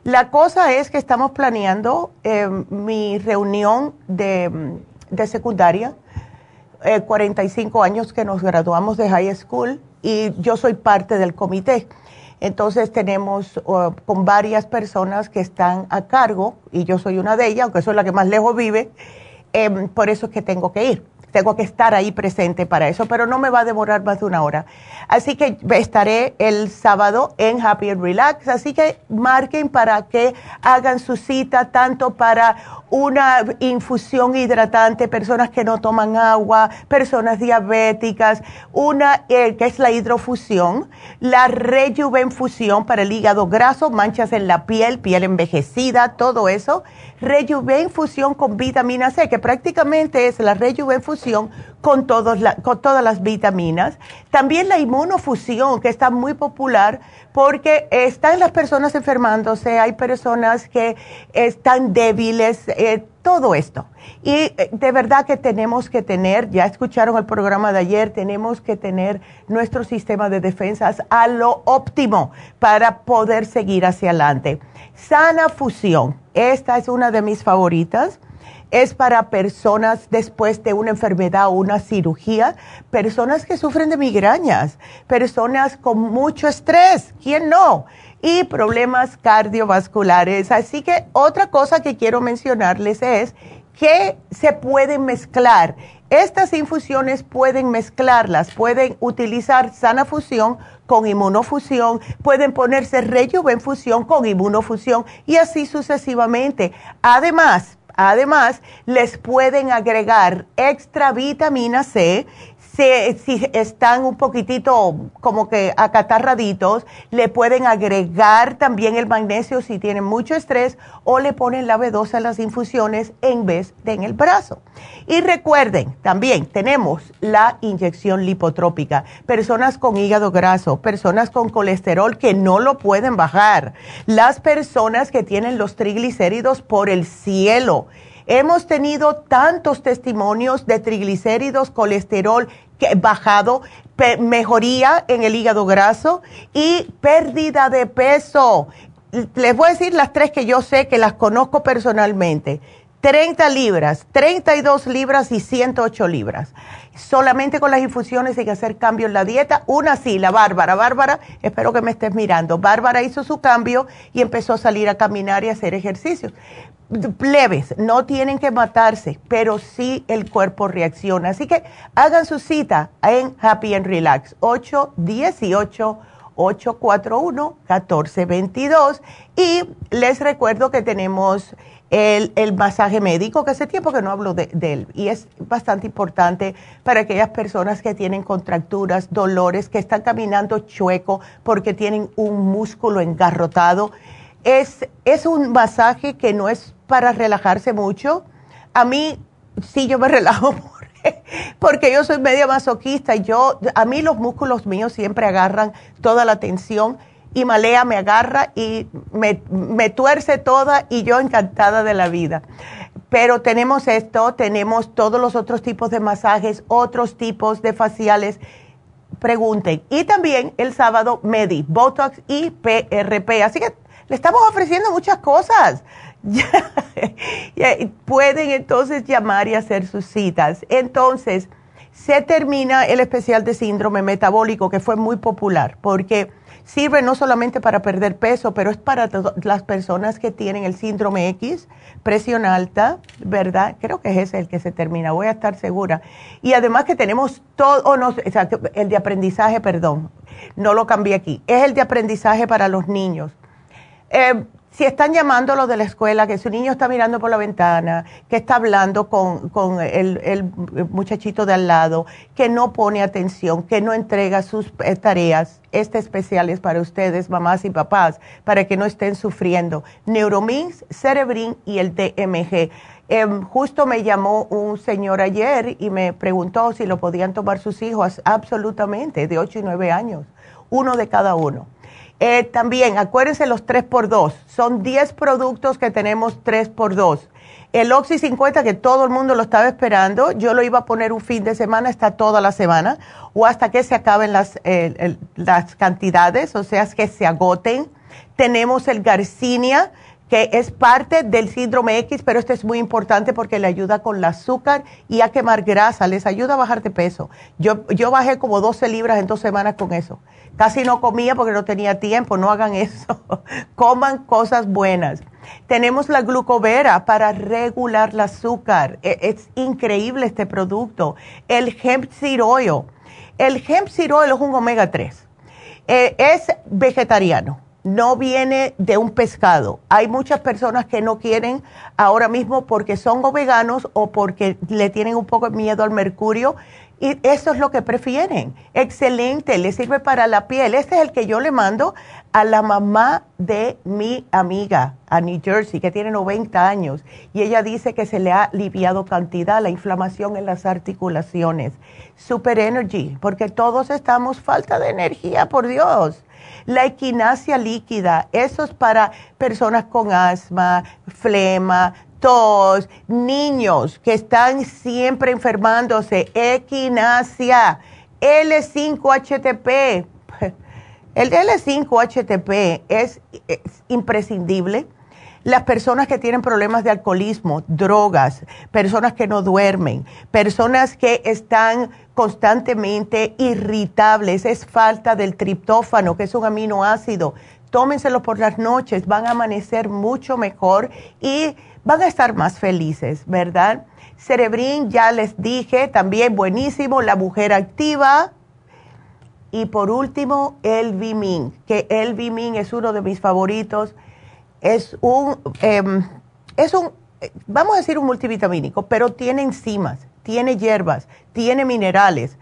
La cosa es que estamos planeando eh, mi reunión de, de secundaria 45 eh, años que nos graduamos de high school y yo soy parte del comité. Entonces tenemos con varias personas que están a cargo y yo soy una de ellas, aunque soy la que más lejos vive, em, por eso es que tengo que ir. Tengo que estar ahí presente para eso, pero no me va a demorar más de una hora. Así que estaré el sábado en Happy and Relax, así que marquen para que hagan su cita tanto para una infusión hidratante, personas que no toman agua, personas diabéticas, una eh, que es la hidrofusión, la rejuvenfusión para el hígado graso, manchas en la piel, piel envejecida, todo eso, rejuvenfusión con vitamina C, que prácticamente es la rejuvenfusión con, todas las vitaminas. También la inmunofusión, que está muy popular porque están las personas enfermándose, hay personas que están débiles, eh, todo esto. Y eh, de verdad que tenemos que tener, ya escucharon el programa de ayer, tenemos que tener nuestro sistema de defensas a lo óptimo para poder seguir hacia adelante. Sana fusión, esta es una de mis favoritas es para personas después de una enfermedad o una cirugía, personas que sufren de migrañas, personas con mucho estrés, ¿quién no? Y problemas cardiovasculares. Así que otra cosa que quiero mencionarles es que se pueden mezclar. Estas infusiones pueden mezclarlas, pueden utilizar sana fusión con inmunofusión, pueden ponerse fusión con inmunofusión y así sucesivamente. Además, Además, les pueden agregar extra vitamina C si, están un poquitito como que acatarraditos, le pueden agregar también el magnesio si tienen mucho estrés o le ponen la B12 a las infusiones en vez de en el brazo. Y recuerden, también tenemos la inyección lipotrópica. Personas con hígado graso, personas con colesterol que no lo pueden bajar, las personas que tienen los triglicéridos por el cielo Hemos tenido tantos testimonios de triglicéridos, colesterol bajado, mejoría en el hígado graso y pérdida de peso. Les voy a decir las tres que yo sé que las conozco personalmente. 30 libras, 32 libras y 108 libras. Solamente con las infusiones hay que hacer cambio en la dieta. Una sí, la Bárbara. Bárbara, espero que me estés mirando. Bárbara hizo su cambio y empezó a salir a caminar y a hacer ejercicios leves, no tienen que matarse, pero sí el cuerpo reacciona. Así que hagan su cita en Happy and Relax, 818-841-1422. Y les recuerdo que tenemos el, masaje médico, que hace tiempo que no hablo de, de, él, y es bastante importante para aquellas personas que tienen contracturas, dolores, que están caminando chueco porque tienen un músculo engarrotado. Es, es un masaje que no es para relajarse mucho. A mí sí yo me relajo porque, yo soy media masoquista y yo, a mí los músculos míos siempre agarran toda la tensión y Malea me agarra y me, me tuerce toda y yo encantada de la vida. Pero tenemos esto, tenemos todos los otros tipos de masajes, otros tipos de faciales. Pregunten. Y también el sábado Medi, Botox y PRP. Así que le estamos ofreciendo muchas cosas. pueden entonces llamar y hacer sus citas. Entonces, se termina el especial de síndrome metabólico que fue muy popular porque Sirve no solamente para perder peso, pero es para las personas que tienen el síndrome X, presión alta, ¿verdad? Creo que es ese el que se termina, voy a estar segura. Y además que tenemos todo, oh, no, o sea, el de aprendizaje, perdón, no lo cambié aquí, es el de aprendizaje para los niños. Eh, si están llamando los de la escuela, que su niño está mirando por la ventana, que está hablando con, el, muchachito de al lado, que no pone atención, que no entrega sus eh, tareas, este especial es para ustedes, mamás y papás, para que no estén sufriendo. Neuromins, Cerebrin y el DMG. Em, justo me llamó un señor ayer y me preguntó si lo podían tomar sus hijos. Absolutamente, de 8 y 9 años, uno de cada uno. Eh, también, acuérdense los 3x2. Son 10 productos que tenemos 3x2. El Oxy 50, que todo el mundo lo estaba esperando, yo lo iba a poner un fin de semana, está toda la semana, o hasta que se acaben las, eh, las cantidades, o sea, que se agoten. Tenemos el Garcinia, que es parte del síndrome X, pero este es muy importante porque le ayuda con el azúcar y a quemar grasa, les ayuda a bajar de peso. Yo, yo bajé como 12 libras en dos semanas con eso. Casi no comía porque no tenía tiempo, no hagan eso. Coman cosas buenas. Tenemos la glucovera para regular el azúcar. E, es, increíble este producto. El hemp seed. El hemp seed es un omega 3. Eh, es vegetariano no viene de un pescado. Hay muchas personas que no quieren ahora mismo porque son o veganos o porque le tienen un poco de miedo al mercurio y eso es lo que prefieren. Excelente, le sirve para la piel. Este es el que yo le mando a la mamá de mi amiga a New Jersey, que tiene 90 años, y ella dice que se le ha aliviado cantidad la inflamación en las articulaciones. Super Energy, porque todos estamos falta de energía, por Dios. La equinacia líquida, eso es para personas con asma, flema, tos, niños que están siempre enfermándose, equinacia, L5-HTP. El L5-HTP es, es imprescindible. Las personas que tienen problemas de alcoholismo, drogas, personas que no duermen, personas que están constantemente irritables, es falta del triptófano, que es un aminoácido. Tómenselo por las noches, van a amanecer mucho mejor y van a estar más felices, ¿verdad? Cerebrin, ya les dije, también buenísimo, la mujer activa. Y por último, el Vimin, que el Vimin es uno de mis favoritos. Es un, em, es un, vamos a decir un multivitamínico, pero tiene enzimas, tiene hierbas, tiene minerales.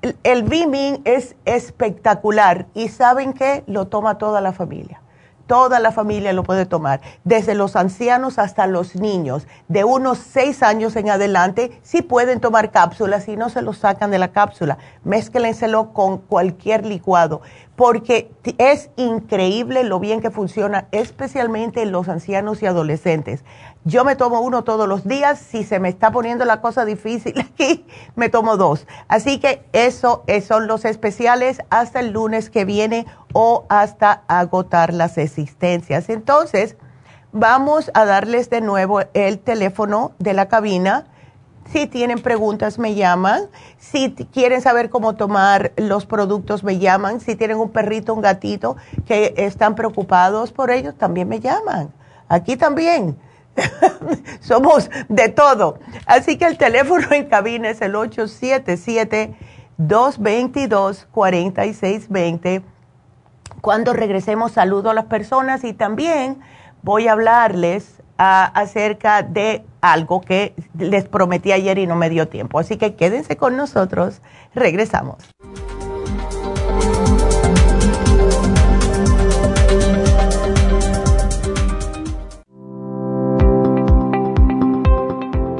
El, el es espectacular y saben que lo toma toda la familia. Toda la familia lo puede tomar, desde los ancianos hasta los niños, de unos seis años en adelante, sí pueden tomar cápsulas y no se lo sacan de la cápsula. Mézclenselo con cualquier licuado porque es increíble lo bien que funciona, especialmente en los ancianos y adolescentes. Yo me tomo uno todos los días, si se me está poniendo la cosa difícil aquí, me tomo dos. Así que eso, son los especiales hasta el lunes que viene o hasta agotar las existencias. Entonces, vamos a darles de nuevo el teléfono de la cabina si tienen preguntas, me llaman. Si quieren saber cómo tomar los productos, me llaman. Si tienen un perrito, un gatito que están preocupados por ellos, también me llaman. Aquí también. Somos de todo. Así que el teléfono en cabina es el 877-222-4620. Cuando regresemos, saludo a las personas y también voy a hablarles acerca de algo que les prometí ayer y no me dio tiempo. Así que quédense con nosotros, regresamos.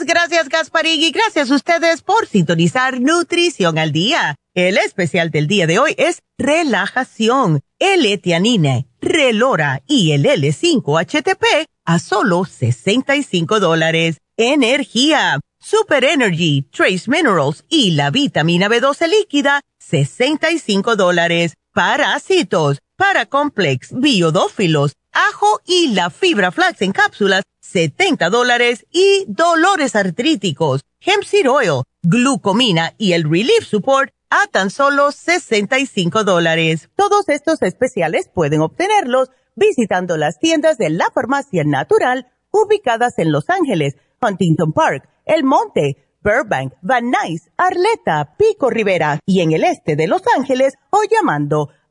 Gracias Gasparín gracias a ustedes por sintonizar Nutrición al Día. El especial del día de hoy es relajación, L-etianine, relora y el L5-HTP a solo 65 dólares. Energía Super Energy, Trace Minerals y la vitamina B12 líquida, 65 dólares. Parásitos, Paracomplex, Biodófilos, Ajo y la fibra flax en cápsulas, 70 dólares. Y dolores artríticos, Hemp Seed Oil, Glucomina y el Relief Support a tan solo 65 dólares. Todos estos especiales pueden obtenerlos visitando las tiendas de la farmacia natural ubicadas en Los Ángeles, Huntington Park, el Monte, Burbank, Van Nuys, Arleta, Pico Rivera y en el este de Los Ángeles o llamando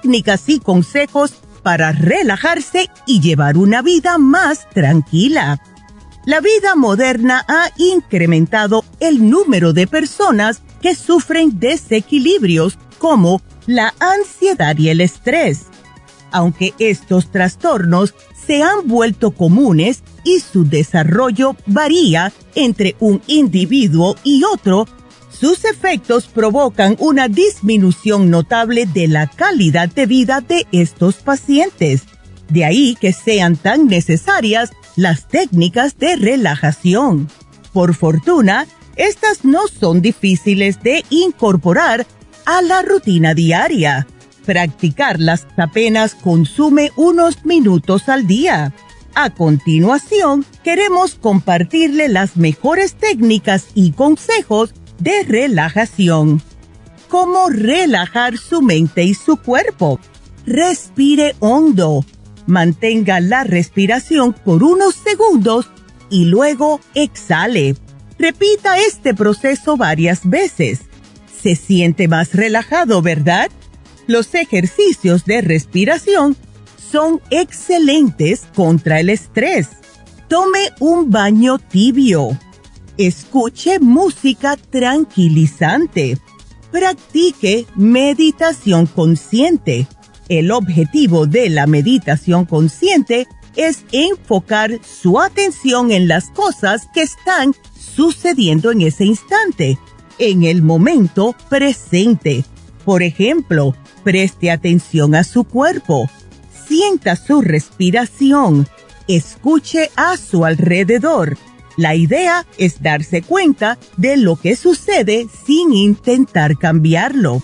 Técnicas y consejos para relajarse y llevar una vida más tranquila. La vida moderna ha incrementado el número de personas que sufren desequilibrios como la ansiedad y el estrés. Aunque estos trastornos se han vuelto comunes y su desarrollo varía entre un individuo y otro sus efectos provocan una disminución notable de la calidad de vida de estos pacientes. De ahí que sean tan necesarias las técnicas de relajación. Por fortuna, estas no son difíciles de incorporar a la rutina diaria. Practicarlas apenas consume unos minutos al día. A continuación, queremos compartirle las mejores técnicas y consejos de relajación. Cómo relajar su mente y su cuerpo. Respire hondo. Mantenga la respiración por unos segundos y luego exhale. Repita este proceso varias veces. Se siente más relajado, ¿verdad? Los ejercicios de respiración son excelentes contra el estrés. Tome un baño tibio escuche música tranquilizante, practique meditación consciente. El objetivo de la meditación consciente es enfocar su atención en las cosas que están sucediendo en ese instante, en el momento presente. Por ejemplo, preste atención a su cuerpo, sienta su respiración, escuche a su alrededor la idea es darse cuenta de lo que sucede sin intentar cambiarlo.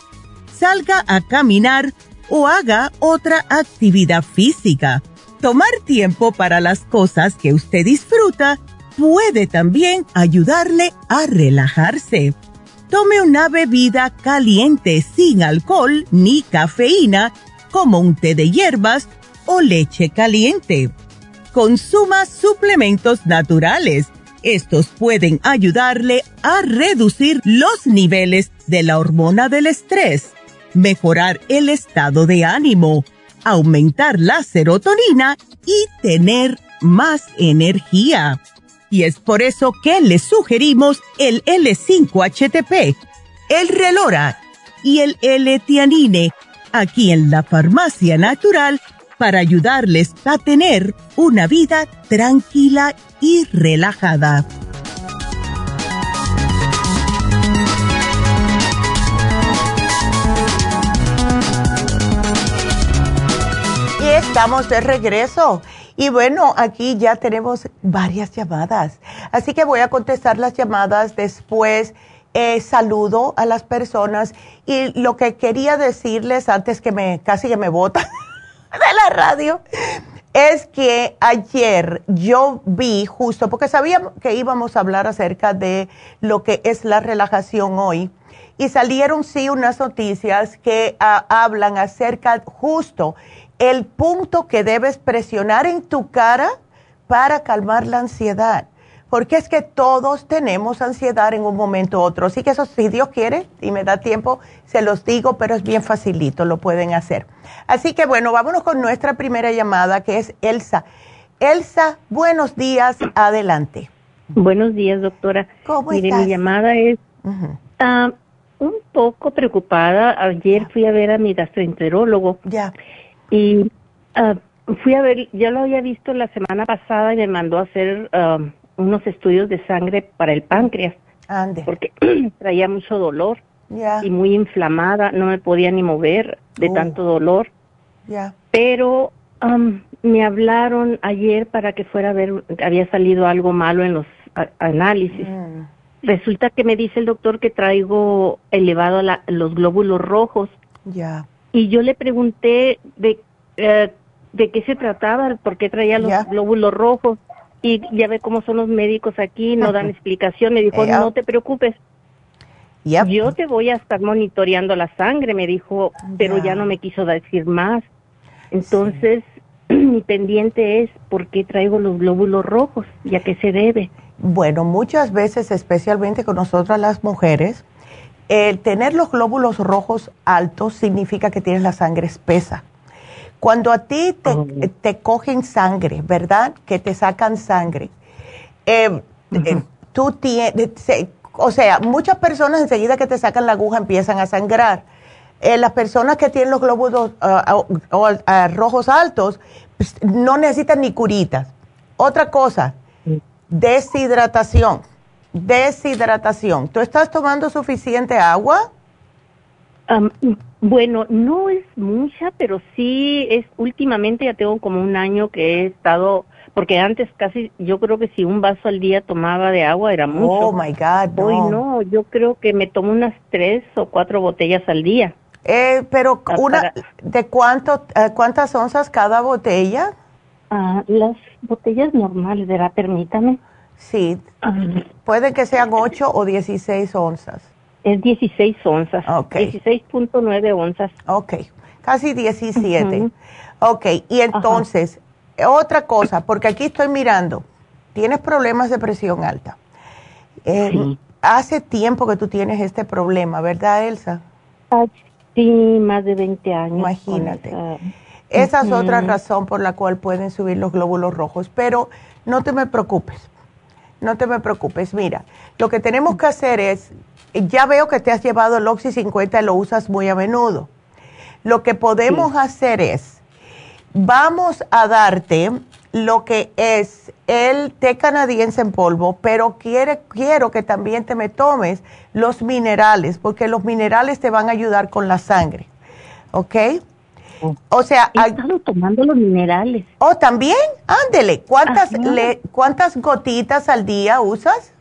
Salga a caminar o haga otra actividad física. Tomar tiempo para las cosas que usted disfruta puede también ayudarle a relajarse. Tome una bebida caliente sin alcohol ni cafeína, como un té de hierbas o leche caliente. Consuma suplementos naturales estos pueden ayudarle a reducir los niveles de la hormona del estrés, mejorar el estado de ánimo, aumentar la serotonina y tener más energía. Y es por eso que les sugerimos el L5-HTP, el Relora y el L-Tianine aquí en la Farmacia Natural para ayudarles a tener una vida tranquila y relajada. Y estamos de regreso. Y bueno, aquí ya tenemos varias llamadas. Así que voy a contestar las llamadas después. Eh, saludo a las personas y lo que quería decirles antes que me casi que me botan de la radio es que ayer yo vi justo porque sabía que íbamos a hablar acerca de lo que es la relajación hoy y salieron sí unas noticias que ah, hablan acerca justo el punto que debes presionar en tu cara para calmar la ansiedad. Porque es que todos tenemos ansiedad en un momento u otro. Así que eso, si Dios quiere y me da tiempo, se los digo, pero es bien facilito, lo pueden hacer. Así que bueno, vámonos con nuestra primera llamada, que es Elsa. Elsa, buenos días, adelante. Buenos días, doctora. ¿Cómo Mire, estás? mi llamada es ah, un poco preocupada. Ayer fui a ver a mi gastroenterólogo Ya, y ah, fui a ver, ya lo había visto la semana pasada y me mandó a hacer ah, unos estudios de sangre para el páncreas ande. porque traía mucho dolor Ya, y muy inflamada, no me podía ni mover de Oh. tanto dolor. ya. Pero am, me hablaron ayer para que fuera a ver, había salido algo malo en los análisis. Mm, Resulta que me dice el doctor que traigo elevado la- los glóbulos rojos ya. y yo le pregunté de, eh, de qué se trataba, por qué traía los glóbulos rojos y ya ve cómo son los médicos aquí, no dan explicación. Me dijo, no te preocupes, Yep. yo te voy a estar monitoreando la sangre, me dijo, pero Ya. ya no me quiso decir más. Entonces, mi pendiente es por qué traigo los glóbulos rojos y a qué se debe. Bueno, muchas veces, especialmente con nosotras las mujeres, el tener los glóbulos rojos altos significa que tienes la sangre espesa. Cuando a ti te, Oh. te cogen sangre, ¿verdad? Que te sacan sangre. eh, eh, tú tienes, se- o sea, muchas personas enseguida que te sacan la aguja empiezan a sangrar. Eh, las personas que tienen los glóbulos ah, ah, ah, rojos altos pues, no necesitan ni curitas. Otra cosa, deshidratación. Deshidratación. ¿Tú estás tomando suficiente agua? Am, bueno, no es mucha, pero sí es últimamente ya tengo como un año que he estado, porque antes casi yo creo que si un vaso al día tomaba de agua era mucho. Oh my God, no. Hoy no, yo creo que me tomo unas tres o cuatro botellas al día. Eh, pero Ah, una, ¿de cuánto, eh, cuántas onzas cada botella? Ah, las botellas normales, ¿verdad? Permítame. Sí, Ah, puede que sean 8 o 16 onzas. Es 16 onzas. Ok. 16.9 onzas. Ok, casi 17. Ujú. Ok, y entonces, otra cosa, porque aquí estoy mirando, tienes problemas de presión alta. Eh, Sí. Hace tiempo que tú tienes este problema, ¿verdad, Elsa? Ah, sí, más de 20 años. Imagínate. esa- es otra razón por la cual pueden subir los glóbulos rojos, pero no te me preocupes, no te me preocupes. Mira, lo que tenemos que hacer es, ya veo que te has llevado el Oxy 50 y lo usas muy a menudo. Lo que podemos hacer es, vamos a darte lo que es el té canadiense en polvo, pero quiere, quiero que también te me tomes los minerales, porque los minerales te van a ayudar con la sangre. ¿Ok? O sea, He estado tomando los minerales. oh, también, ándele. ¿Cuántas, le- ¿Cuántas gotitas al día usas?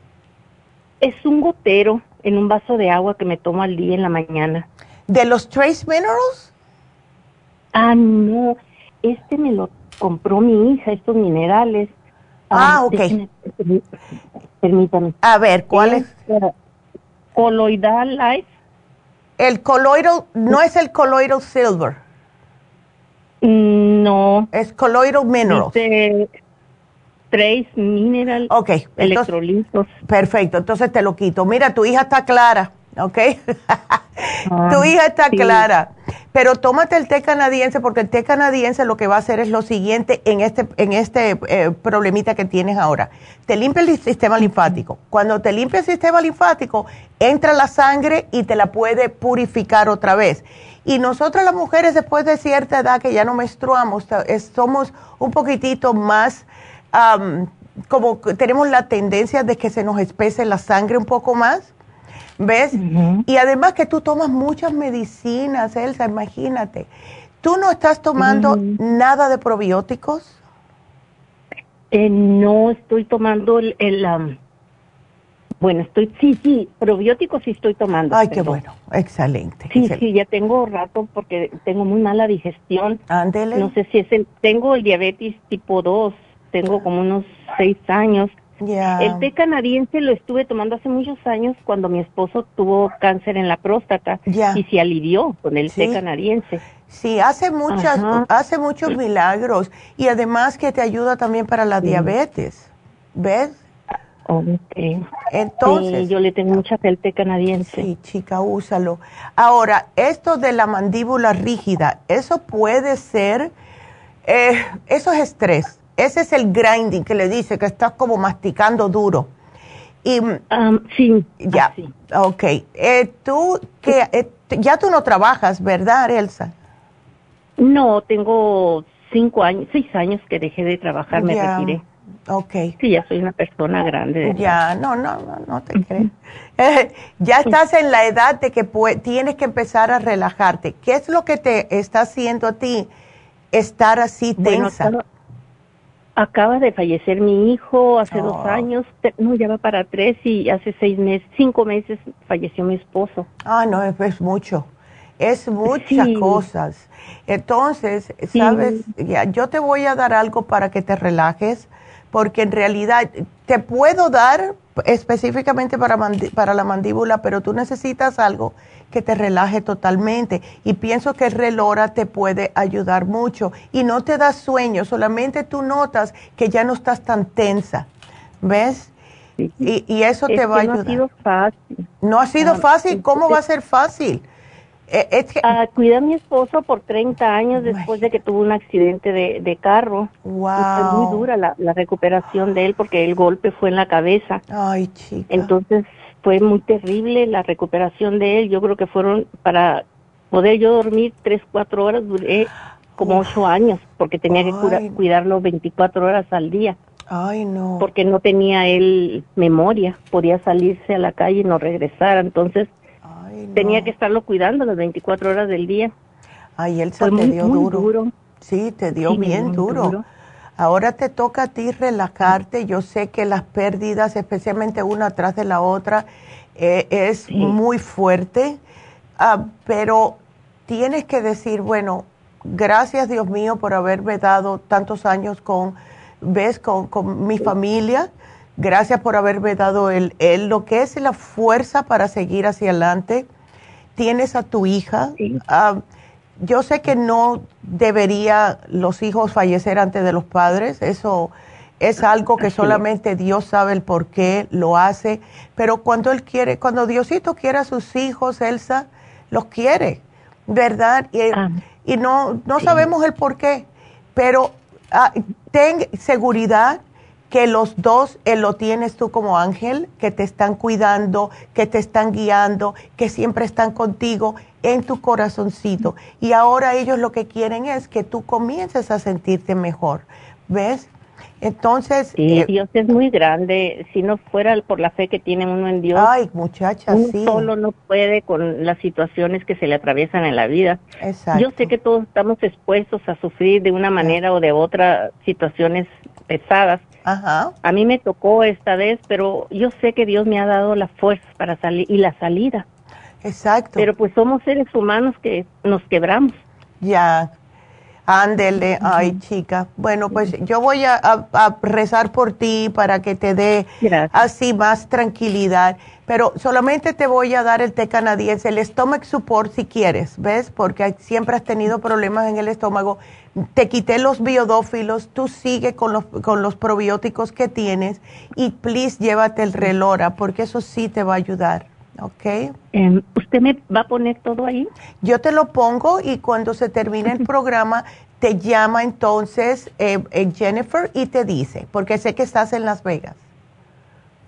Es un gotero en un vaso de agua que me tomo al día en la mañana. ¿De los Trace Minerals? Ah, no. Este me lo compró mi hija, estos minerales. Ah, ok. déjeme- permí- permítame. A ver, ¿cuál es? Coloidal Life. El Colloidal, no es el Colloidal Silver, Mm, No. es Colloidal Minerals. Dice Trace Mineral Ok, entonces, Electrolitos. perfecto, entonces te lo quito. Mira, tu hija está clara, ¿ok? tu Ah, hija está sí. clara. Pero tómate el té canadiense porque el té canadiense lo que va a hacer es lo siguiente en este, en este eh, problemita que tienes ahora. Te limpia el sistema linfático. Cuando te limpia el sistema linfático, entra la sangre y te la puede purificar otra vez. Y nosotras las mujeres después de cierta edad que ya no menstruamos, somos un poquitito más, como tenemos la tendencia de que se nos espese la sangre un poco más. ¿Ves? Y además que tú tomas muchas medicinas, Elsa, imagínate. ¿Tú no estás tomando nada de probióticos? Eh, no estoy tomando el, bueno, estoy, sí, sí, probióticos sí estoy tomando. Ay, qué bueno, excelente. Sí, sí, ya tengo rato porque tengo muy mala digestión. Ándele. No sé si es el, tengo el diabetes tipo 2, tengo como unos seis años. El té canadiense lo estuve tomando hace muchos años cuando mi esposo tuvo cáncer en la próstata y se alivió con el té canadiense. Sí, hace muchas, hace muchos milagros y además que te ayuda también para la diabetes. ¿Ves? Entonces. yo le tengo mucha fe al té canadiense. Sí, chica, úsalo. Ahora, esto de la mandíbula rígida, eso puede ser, eh, eso es estrés. Ese es el grinding que le dice que estás como masticando duro. Y, sí. Ya, sí. ok. Eh, tú, que, eh, ya tú no trabajas, ¿verdad, Elsa? No, tengo cinco años, seis años que dejé de trabajar, me retiré. Ok. Sí, ya soy una persona grande. Ya, no, no, no, no te crees. ya estás en la edad de que tienes que empezar a relajarte. ¿Qué es lo que te está haciendo a ti estar así tensa? Acaba, de fallecer mi hijo hace dos oh. años, no, ya va para tres y hace seis meses, cinco meses falleció mi esposo. Ah, no, es, mucho. Es muchas cosas. Entonces, sabes, ya, yo te voy a dar algo para que te relajes porque en realidad te puedo dar específicamente para, para la mandíbula, pero tú necesitas algo que te relaje totalmente. Y pienso que el relora te puede ayudar mucho. Y no te da sueño, solamente tú notas que ya no estás tan tensa. ¿Ves? Y, eso te va a ayudar. No ha sido fácil. No ha sido fácil. ¿Cómo va a ser fácil? Eh, es que, a a mi esposo por 30 años después de que tuvo un accidente de, carro. Wow. fue muy dura la, recuperación de él porque el golpe fue en la cabeza. Ay, chica. Entonces fue muy terrible la recuperación de él. Yo creo que fueron para poder yo dormir 3, 4 horas, duré como 8 años porque tenía que cuidarlo 24 horas al día. Ay, no. Porque no tenía él memoria, podía salirse a la calle y no regresar. Entonces, Tenía que estarlo cuidando las 24 horas del día. Ay, él se te dio duro. Sí, te dio bien duro. Ahora te toca a ti relajarte. Yo sé que las pérdidas, especialmente una tras de la otra, eh, es muy fuerte, ah, pero tienes que decir, bueno, gracias Dios mío por haberme dado tantos años con, ves, con, con mi familia Gracias por haberme dado el, el, lo que es la fuerza para seguir hacia adelante. Tienes a tu hija. Ah, yo sé que no debería los hijos fallecer antes de los padres. Eso es algo que solamente Dios sabe el por qué lo hace. Pero cuando Él quiere, cuando Diosito quiere a sus hijos, Elsa, los quiere, ¿verdad? Y, ah. y no, no sabemos el por qué. Pero ah, ten seguridad que los dos eh, lo tienes tú como ángel, que te están cuidando, que te están guiando, que siempre están contigo en tu corazoncito. Y ahora ellos lo que quieren es que tú comiences a sentirte mejor. ¿Ves? Entonces. Sí, eh, Dios es muy grande. Si no fuera por la fe que tiene uno en Dios. Ay, muchacha, uno solo no puede con las situaciones que se le atraviesan en la vida. Exacto. Yo sé que todos estamos expuestos a sufrir de una manera o de otra situaciones pesadas. Ajá. A mí me tocó esta vez, pero yo sé que Dios me ha dado la fuerza para salir y la salida. Exacto. Pero pues somos seres humanos que nos quebramos. Ya. Ándele, ay chica. Bueno, pues yo voy a, rezar por ti para que te dé así más tranquilidad. Pero solamente te voy a dar el té canadiense, el stomach support si quieres, ¿ves? Porque siempre has tenido problemas en el estómago. Te quité los biodófilos, tú sigue con los, con los probióticos que tienes y please llévate el relora porque eso sí te va a ayudar. Ok. Em, ¿Usted me va a poner todo ahí? Yo te lo pongo y cuando se termine el programa te llama entonces eh, eh, Jennifer y te dice, porque sé que estás en Las Vegas.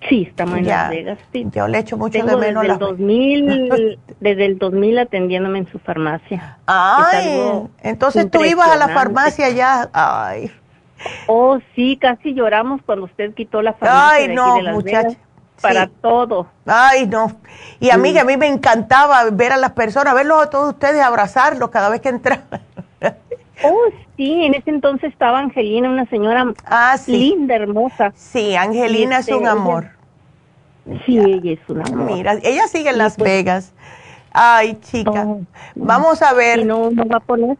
Sí, estamos en Ya. Las Vegas. Sí. Yo le echo mucho Tengo de menos desde el la 2000, desde el 2000 atendiéndome en su farmacia. Ay, entonces tú ibas a la farmacia ya. Ay, Oh, sí, casi lloramos cuando usted quitó la farmacia Ay, de aquí no, de Las muchacha. Vegas para Sí. todo. ay, no. Y a mí, que a mí me encantaba ver a las personas, verlos a todos ustedes, abrazarlos cada vez que entraban. Oh, sí, en ese entonces estaba Angelina, una señora Ah, sí. linda, hermosa. Sí, Angelina es Este, un ella- amor. Sí, ella es una amor. Mira, ella sigue en Las pues. Vegas. Ay, chica. Oh, Vamos a ver. ¿Y no, no va a poner,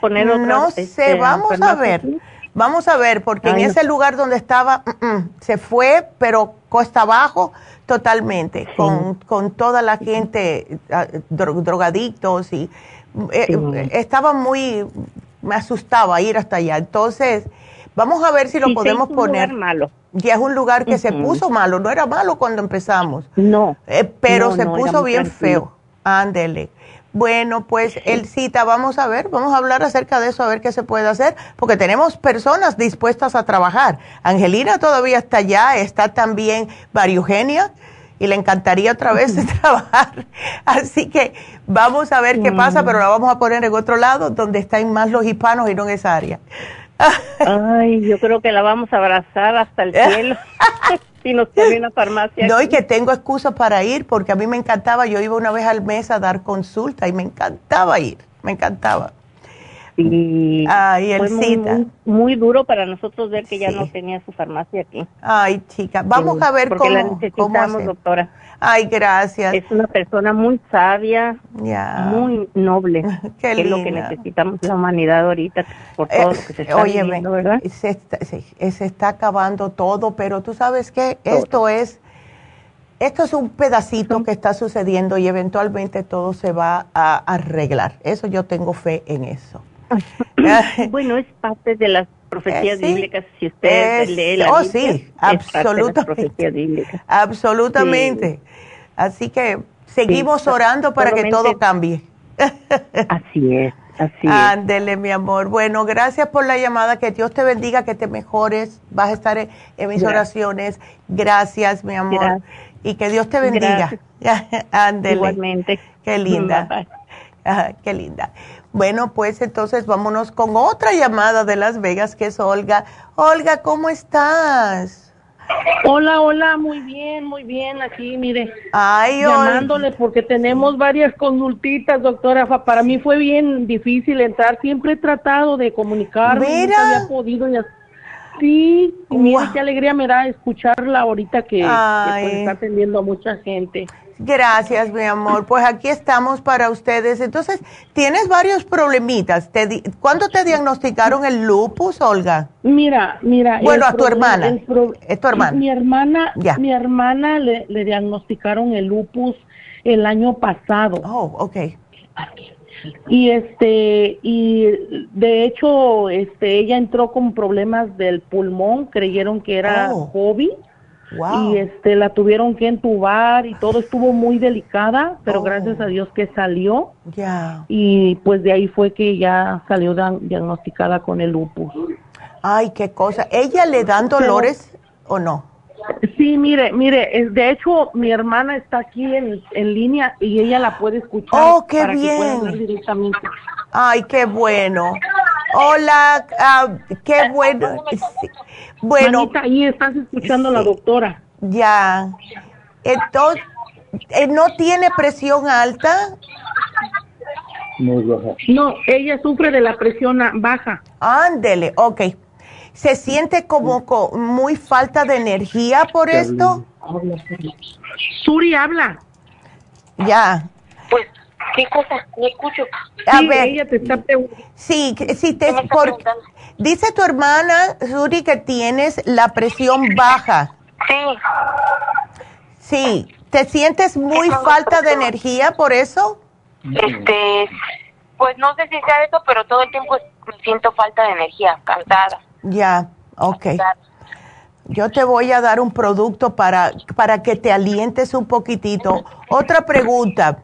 poner otra? No este, sé, vamos a ver. aquí? Vamos a ver, porque en no. ese lugar donde estaba, mm, mm, se fue, pero costa abajo totalmente, con, con toda la gente, ah, dro- drogadictos y eh, Sí. eh, estaba muy, me asustaba ir hasta allá. Entonces, vamos a ver si lo Sí, podemos un lugar poner. malo. Ya es un lugar que se puso malo, no era malo cuando empezamos. No. Eh, pero No, se no, puso bien tranquilo. feo. Ándele. Bueno, pues el cita, vamos a ver, vamos a hablar acerca de eso, a ver qué se puede hacer, porque tenemos personas dispuestas a trabajar. Angelina todavía está allá, está también María Eugenia, y le encantaría otra vez trabajar. Así que vamos a ver qué pasa, Mm. pero la vamos a poner en otro lado, donde están más los hispanos y no en esa área. Ay, yo creo que la vamos a abrazar hasta el cielo. si nos pone una farmacia. No, y que tengo excusa para ir, porque a mí me encantaba, yo iba una vez al mes a dar consulta y me encantaba ir, me encantaba. Y el fue muy, cita. muy, muy duro para nosotros ver que ya no tenía su farmacia aquí. Ay, chica, vamos Sí, a ver porque la cómo, cómo necesitamos, doctora. Ay, gracias. Es una persona muy sabia, Ya. muy noble. Qué que es lo que linda. necesitamos la humanidad ahorita por Eh, todo lo que se está óyeme, viviendo, ¿verdad? Se está, sí, eh, se está acabando todo, pero tú sabes que esto es, esto es un pedacito que está sucediendo y eventualmente todo se va a arreglar. Eso yo tengo fe en eso. Bueno, es parte de las profecías Eh, sí. bíblicas. Si usted Es- lee la oh, Biblia, sí, es parte de las absolutamente. profecías bíblicas. Absolutamente. Así que seguimos Sí, orando para que todo cambie. Así es, así es. Ándele, mi amor. Bueno, gracias por la llamada. Que Dios te bendiga, que te mejores. Vas a estar en, en mis Gracias. oraciones. Gracias, mi amor. Gracias. Y que Dios te bendiga. Ándele. Igualmente. Qué linda. Bye, bye. Ajá, qué linda. Bueno, pues entonces vámonos con otra llamada de Las Vegas, que es Olga. Olga, ¿cómo estás? Hola, hola, muy bien, muy bien. Aquí, mire, Ay, Olga. llamándole porque tenemos varias consultitas, doctora. Para mí fue bien difícil entrar. Siempre he tratado de comunicarme. Mira. Nunca había podido. Sí, mire qué alegría me da escucharla ahorita que, que, pues, está atendiendo a mucha gente. Gracias, mi amor. Pues aquí estamos para ustedes. Entonces, tienes varios problemitas. Te di- ¿Cuándo te diagnosticaron el lupus, Olga? Mira, mira. Bueno, a tu hermana. Es tu hermana. Mi hermana, Ya. mi hermana le, le diagnosticaron el lupus el año pasado. Oh, ok. y este y de hecho este ella entró con problemas del pulmón creyeron que era Oh. COVID Wow. y este la tuvieron que entubar y todo estuvo muy delicada pero Oh. gracias a Dios que salió Ya. y pues de ahí fue que ya salió diagnosticada con el lupus Ay, qué cosa. ¿Ella le dan dolores o no? sí mire mire de hecho mi hermana está aquí en, en línea y ella la puede escuchar Oh, qué para que pueda bien. hablar directamente Ay, qué bueno. Hola, ah, qué bueno. Sí. Bueno, Manita, ahí estás escuchando a la doctora ya. Entonces, eh, ¿no tiene presión alta? No, ella sufre de la presión baja. Ándele, ok. ¿Se siente como co- muy falta de energía por esto? Suri habla. Ya. Pues, ¿qué cosa? No escucho. A Sí, ver, ella te está preguntando. sí, que- sí te, ¿Qué me está por- preguntando? dice tu hermana, Suri, que tienes la presión baja. Sí, Sí, ¿te sientes muy falta de energía por eso? este, pues no sé si sea eso, pero todo el tiempo me siento falta de energía, cansada. Ya, ok. cansada. Yo te voy a dar un producto para, para que te alientes un poquitito. Otra pregunta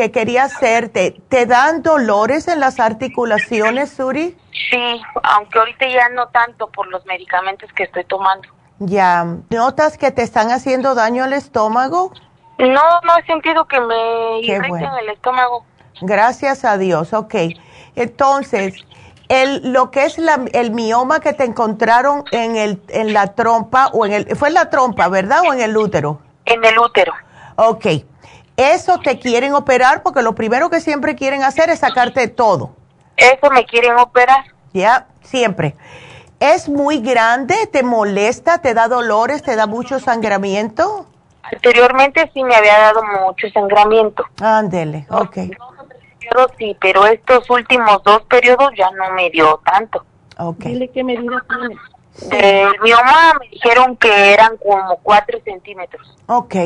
que quería hacerte, ¿te dan dolores en las articulaciones, Suri? Sí, aunque ahorita ya no tanto por los medicamentos que estoy tomando. Ya, ¿notas que te están haciendo daño al estómago? No, no he sentido que me irriten bueno. el estómago. Gracias a Dios, ok. Entonces, el, lo que es la- el mioma que te encontraron en, el, en la trompa, o en el, fue en la trompa, ¿verdad? ¿O en el útero? En el útero. Ok. Eso te quieren operar porque lo primero que siempre quieren hacer es sacarte todo. Eso me quieren operar. Ya, siempre. ¿Es muy grande? ¿Te molesta? ¿Te da dolores? ¿Te da mucho sangramiento? Anteriormente sí me había dado mucho sangramiento. Ándele, ok. Pero sí, pero estos últimos dos periodos ya no me dio tanto. Ok. Dile qué medida tiene. Del mioma me dijeron que eran como cuatro centímetros. Ok.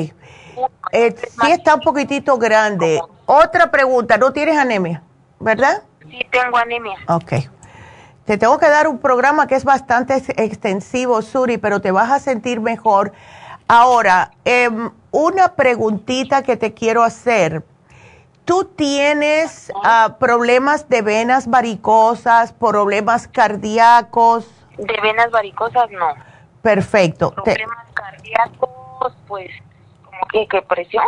Eh, sí está un poquitito grande. Otra pregunta, ¿no tienes anemia? ¿Verdad? Sí tengo anemia. Ok. Te tengo que dar un programa que es bastante ex- extensivo, Suri, pero te vas a sentir mejor. Ahora, em, una preguntita que te quiero hacer. ¿Tú tienes ah, problemas de venas varicosas, problemas cardíacos? De venas varicosas no. Perfecto. Te- Problemas cardíacos, pues, que, que presión.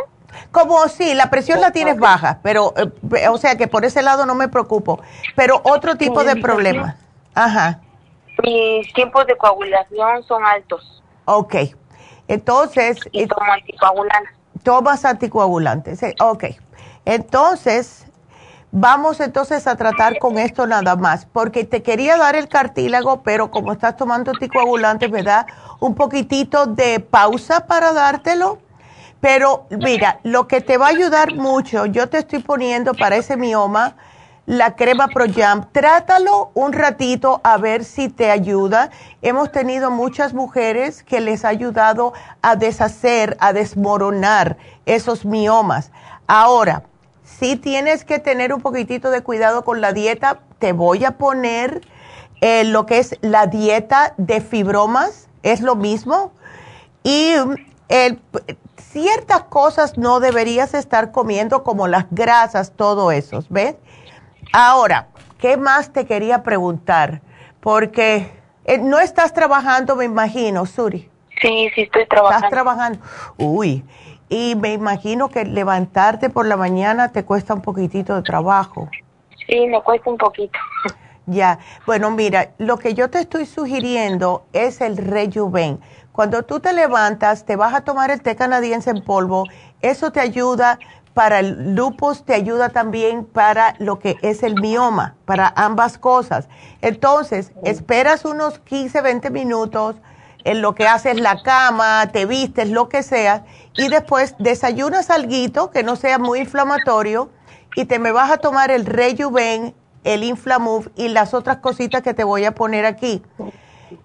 Como sí, la presión la tienes baja, pero, eh, o sea que por ese lado no me preocupo. Pero otro tipo de problemas. Ajá, Mis tiempos de coagulación son altos. ok. Entonces, Y tomo anticoagulantes. tomas anticoagulantes. eh, Ok. Entonces, vamos entonces a tratar con esto nada más, porque te quería dar el cartílago, pero como estás tomando anticoagulantes, me da un poquitito de pausa para dártelo. Pero mira, lo que te va a ayudar mucho, yo te estoy poniendo para ese mioma la crema Pro Jam. Trátalo un ratito a ver si te ayuda. Hemos tenido muchas mujeres que les ha ayudado a deshacer, a desmoronar esos miomas. Ahora, si tienes que tener un poquitito de cuidado con la dieta, te voy a poner eh, lo que es la dieta de fibromas, es lo mismo. Y el- ciertas cosas no deberías estar comiendo, como las grasas, todo eso, ¿ves? Ahora, ¿qué más te quería preguntar? Porque eh, no estás trabajando, me imagino, Suri. Sí, sí estoy Estás trabajando. trabajando. Uy, y me imagino que levantarte por la mañana te cuesta un poquitito de trabajo. sí, me cuesta un poquito. Ya, bueno, mira, lo que yo te estoy sugiriendo es el Rejuven. Cuando tú te levantas, te vas a tomar el té canadiense en polvo, eso te ayuda para el lupus, te ayuda también para lo que es el mioma, para ambas cosas. Entonces, esperas unos 15, 20 minutos en lo que haces la cama, te vistes, lo que sea, y después desayunas alguito que no sea muy inflamatorio y te me vas a tomar el Rejuven, el Inflamove y las otras cositas que te voy a poner aquí.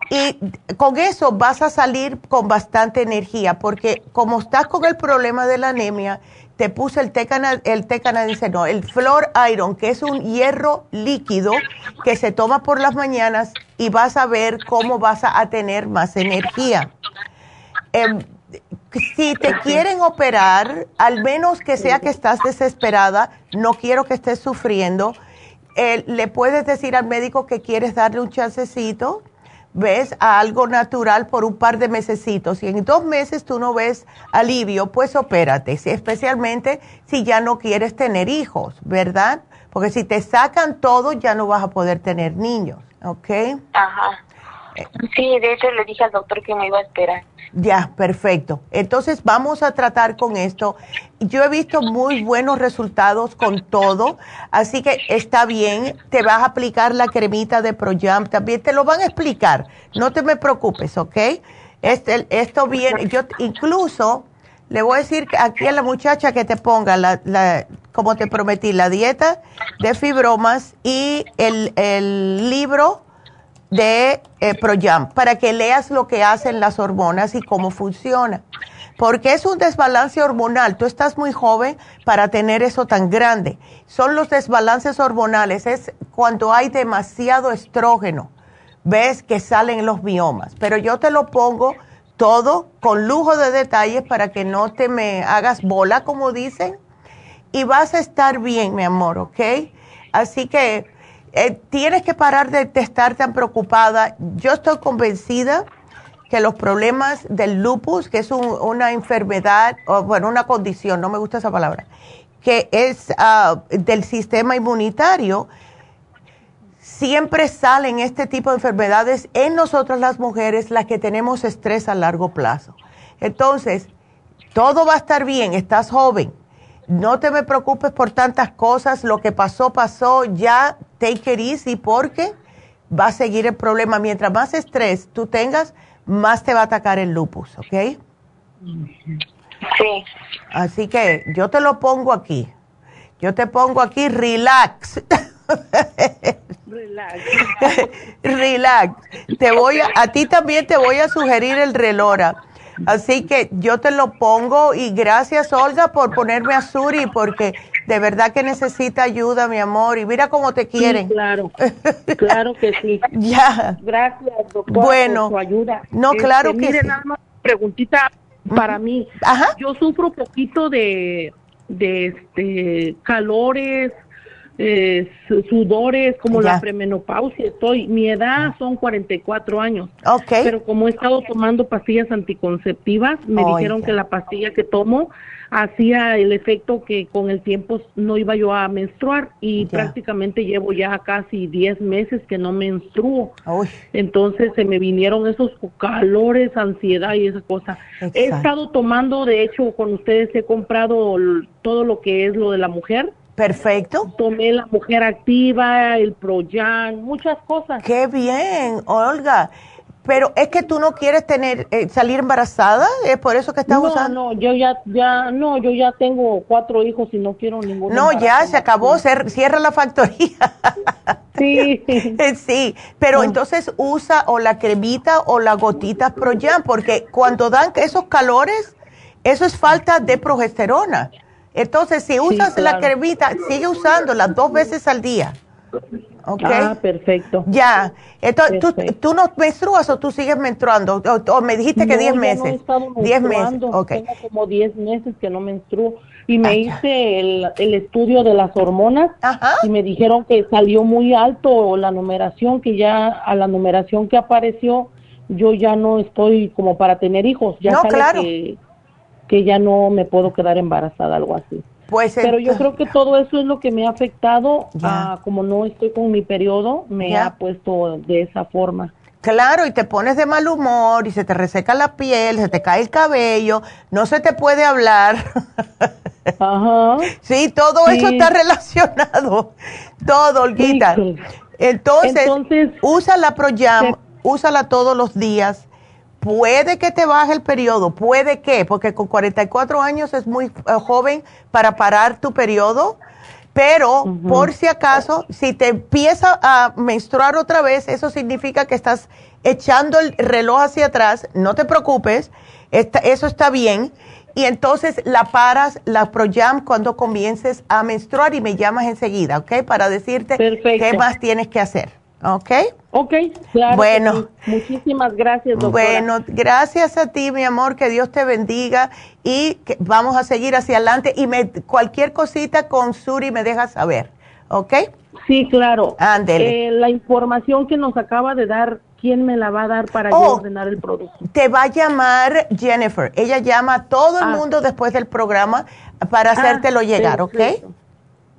Y con eso vas a salir con bastante energía, porque como estás con el problema de la anemia, te puse el té, cana- el té canadiense, no, el Flor Iron, que es un hierro líquido que se toma por las mañanas y vas a ver cómo vas a, a tener más energía. Em, si te quieren operar, al menos que sea que estás desesperada, no quiero que estés sufriendo, eh, le puedes decir al médico que quieres darle un chancecito, ves, a algo natural por un par de mesecitos. Si en dos meses tú no ves alivio, pues opérate, especialmente si ya no quieres tener hijos, ¿verdad? Porque si te sacan todo, ya no vas a poder tener niños, ¿ok? Ajá. Sí, de hecho le dije al doctor que me iba a esperar. Ya, perfecto. Entonces vamos a tratar con esto. Yo he visto muy buenos resultados con todo, así que está bien. Te vas a aplicar la cremita de Projam, también te lo van a explicar. No te me preocupes, ¿ok? Este, esto viene, yo incluso le voy a decir aquí a la muchacha que te ponga la, la como te prometí, la dieta de fibromas y el, el libro de eh, Proyam para que leas lo que hacen las hormonas y cómo funciona. Porque es un desbalance hormonal. Tú estás muy joven para tener eso tan grande. Son los desbalances hormonales. Es cuando hay demasiado estrógeno. ves que salen los biomas. Pero yo te lo pongo todo con lujo de detalles para que no te me hagas bola, como dicen, y vas a estar bien, mi amor, ¿ok? Así que eh, tienes que parar de, estar tan preocupada. Yo estoy convencida que los problemas del lupus, que es una enfermedad, o bueno, una condición, no me gusta esa palabra, que es ah, del sistema inmunitario, siempre salen este tipo de enfermedades en nosotras las mujeres, las que tenemos estrés a largo plazo. Entonces, todo va a estar bien, estás joven, no te me preocupes por tantas cosas, lo que pasó, pasó, ya take it easy porque va a seguir el problema. Mientras más estrés tú tengas, más te va a atacar el lupus, ¿ok? Sí. Así que yo te lo pongo aquí. Yo te pongo aquí relax. Relax. relax. Te voy a, a ti también te voy a sugerir el relora. Así que yo te lo pongo y gracias Olga por ponerme a Suri porque de verdad que necesita ayuda, mi amor, y mira cómo te quieren. claro, claro que sí. ya. Gracias, doctora, bueno, por su ayuda. No, claro este, que mire, sí. nada más preguntita para mí. Ajá. Yo sufro poquito de, de este, calores, eh, su- sudores, como Ya. la premenopausia. Estoy, mi edad son 44 años. Ok. Pero como he estado tomando pastillas anticonceptivas, me Ay, dijeron ya. que la pastilla que tomo hacía el efecto que con el tiempo no iba yo a menstruar y prácticamente llevo ya casi 10 meses que no menstruo. Uy, Entonces se me vinieron esos calores, ansiedad y esa cosa. He estado tomando, de hecho, con ustedes he comprado todo lo que es lo de la mujer. perfecto. Tomé la mujer activa, el Proyan, muchas cosas. Qué bien, Olga. Pero es que tú no quieres tener eh, salir embarazada, es por eso que estás no, usando. no, yo ya, ya, no, yo ya tengo cuatro hijos y no quiero ningún. No, ya se acabó, cer- cierra la factoría. Sí. sí, pero No. entonces usa o la cremita o la gotita Proyan, porque cuando dan esos calores, eso es falta de progesterona. Entonces, si usas la claro. cremita, sigue usándola dos veces al día. ¿Ok? Ah, perfecto. Ya. Entonces, ¿tú, Perfecto. ¿tú no menstruas o tú sigues menstruando? O, o me dijiste que No, 10 ya meses. No he estado 10 meses. menstruando. Ok. Tengo como 10 meses que no menstruo. Y me Ah, ya. hice el, el estudio de las hormonas Ajá. y me dijeron que salió muy alto la numeración, que ya a la numeración que apareció, yo ya no estoy como para tener hijos. Ya No, claro. que, que ya no me puedo quedar embarazada, algo así. Pues Pero yo creo que todo eso es lo que me ha afectado, Ya. ah, como no estoy con mi periodo, me Ya. ha puesto de esa forma. Claro, y te pones de mal humor y se te reseca la piel, se te cae el cabello, no se te puede hablar. Ajá. sí, todo eso está relacionado. Todo, Olguita. Entonces, Entonces, usa la Proyam, se- úsala todos los días. Puede que te baje el periodo, puede que, porque con 44 años es muy eh, joven para parar tu periodo, pero por si acaso, si te empieza a menstruar otra vez, eso significa que estás echando el reloj hacia atrás, no te preocupes, está- eso está bien. Y entonces la paras, la Proyam, cuando comiences a menstruar y me llamas enseguida, ¿ok? Para decirte Perfecto. qué más tienes que hacer, ¿ok? Ok, claro. Bueno. sí. Muchísimas gracias, doctora. Bueno, gracias a ti, mi amor, que Dios te bendiga y que vamos a seguir hacia adelante y me, cualquier cosita con Suri me dejas saber, ¿ok? Sí, claro. Ándele. Eh, la información que nos acaba de dar, ¿quién me la va a dar para yo Oh. ordenar el producto? Te va a llamar Jennifer. Ella llama a todo el Ah. mundo después del programa para hacértelo Ah, llegar, perfecto. ¿ok?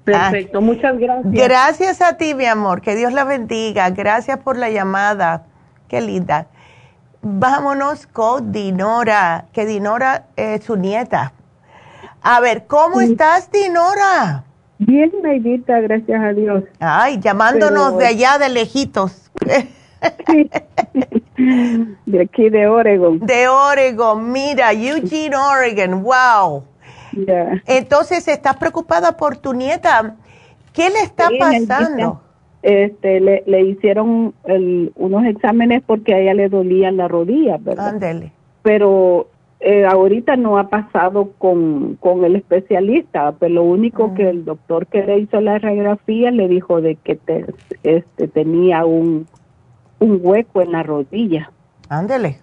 Perfecto, muchas gracias. Gracias a ti, mi amor. Que Dios la bendiga. Gracias por la llamada. Qué linda. Vámonos con Dinora, que Dinora es su nieta. A ver, ¿cómo estás, Dinora? Bien, Neidita, gracias a Dios. Ay, llamándonos Pero- de allá de lejitos. De aquí de Oregon. De Oregon, mira, Eugene, Oregon, wow. Entonces, ¿estás preocupada por tu nieta? ¿Qué le está Sí, pasando? Este, le, le hicieron el- unos exámenes porque a ella le dolían las rodillas, ¿verdad? Ándele. Pero eh, ahorita no ha pasado con, con el especialista, pero lo único que el doctor que le hizo la radiografía le dijo de que te- este, tenía un, un hueco en la rodilla. Ándele.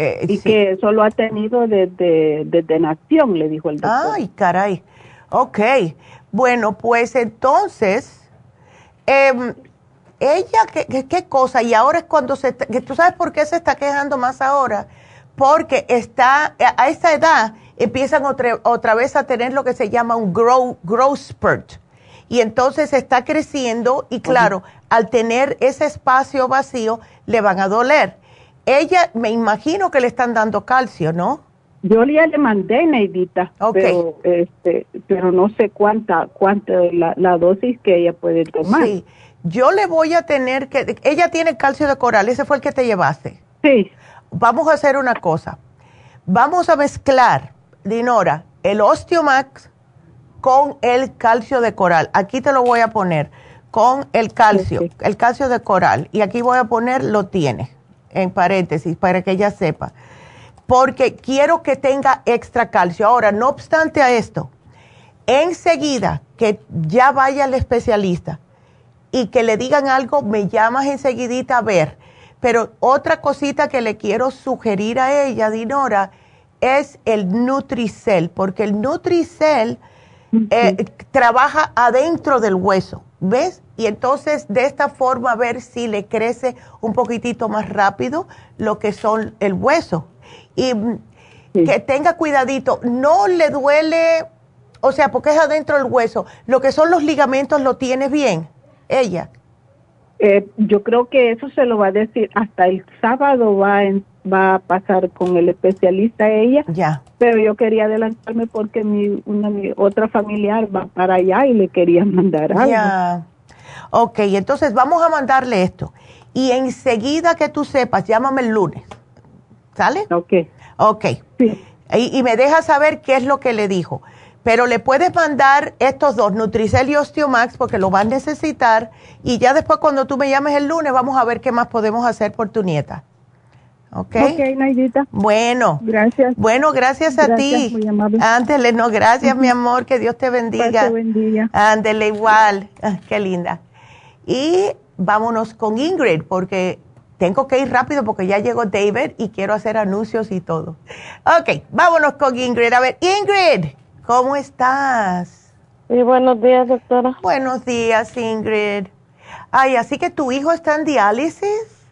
Eh, y que eso lo ha tenido desde, desde nación, le dijo el doctor. Ay, caray. Ok. Bueno, pues entonces, em, ella, ¿qué, ¿qué, cosa? Y ahora es cuando se... Que ¿Tú sabes por qué se está quejando más ahora? Porque está, a esa edad empiezan otra, otra vez a tener lo que se llama un grow, growth spurt. Y entonces está creciendo y claro, al tener ese espacio vacío, le van a doler ella, me imagino que le están dando calcio, ¿no? Yo ya le mandé, Neidita, pero, este, pero no sé cuánta, cuánta la, la dosis que ella puede tomar. Sí, yo le voy a tener que, ella tiene calcio de coral, ese fue el que te llevaste. Sí. Vamos a hacer una cosa, vamos a mezclar, Dinora, el Osteomax con el calcio de coral. Aquí te lo voy a poner con el calcio, el calcio de coral, y aquí voy a poner lo tiene en paréntesis, para que ella sepa, porque quiero que tenga extra calcio. Ahora, no obstante a esto, enseguida que ya vaya al especialista y que le digan algo, me llamas enseguidita a ver. Pero otra cosita que le quiero sugerir a ella, Dinora, es el Nutricel, porque el Nutricel eh, trabaja adentro del hueso, ¿ves? Y entonces de esta forma ver si le crece un poquitito más rápido lo que son el hueso. Y mm, que tenga cuidadito, no le duele, o sea, porque es adentro del hueso, lo que son los ligamentos lo tiene bien, ella. Eh, yo creo que eso se lo va a decir hasta el sábado va va a pasar con el especialista ella. Ya. Pero yo quería adelantarme porque mi una mi otra familiar va para allá y le quería mandar algo. Ya. Ok, entonces vamos a mandarle esto. Y enseguida que tú sepas, llámame el lunes. ¿Sale? Ok. Ok. Sí. Y, me deja saber qué es lo que le dijo. Pero le puedes mandar estos dos, Nutricel y Osteomax, porque lo vas a necesitar. Y ya después, cuando tú me llames el lunes, vamos a ver qué más podemos hacer por tu nieta. ¿Ok? Ok, Naidita. Bueno. Gracias. Bueno, gracias, a ti. Muy Ándele, no, gracias, mi amor, que Dios te bendiga. Te bendiga. Ándele, igual. Ah, qué linda. Y vámonos con Ingrid, porque tengo que ir rápido porque ya llegó David y quiero hacer anuncios y todo. Ok, vámonos con Ingrid. A ver, Ingrid, ¿cómo estás? Y buenos días, doctora. Buenos días, Ingrid. Ay, así que tu hijo está en diálisis.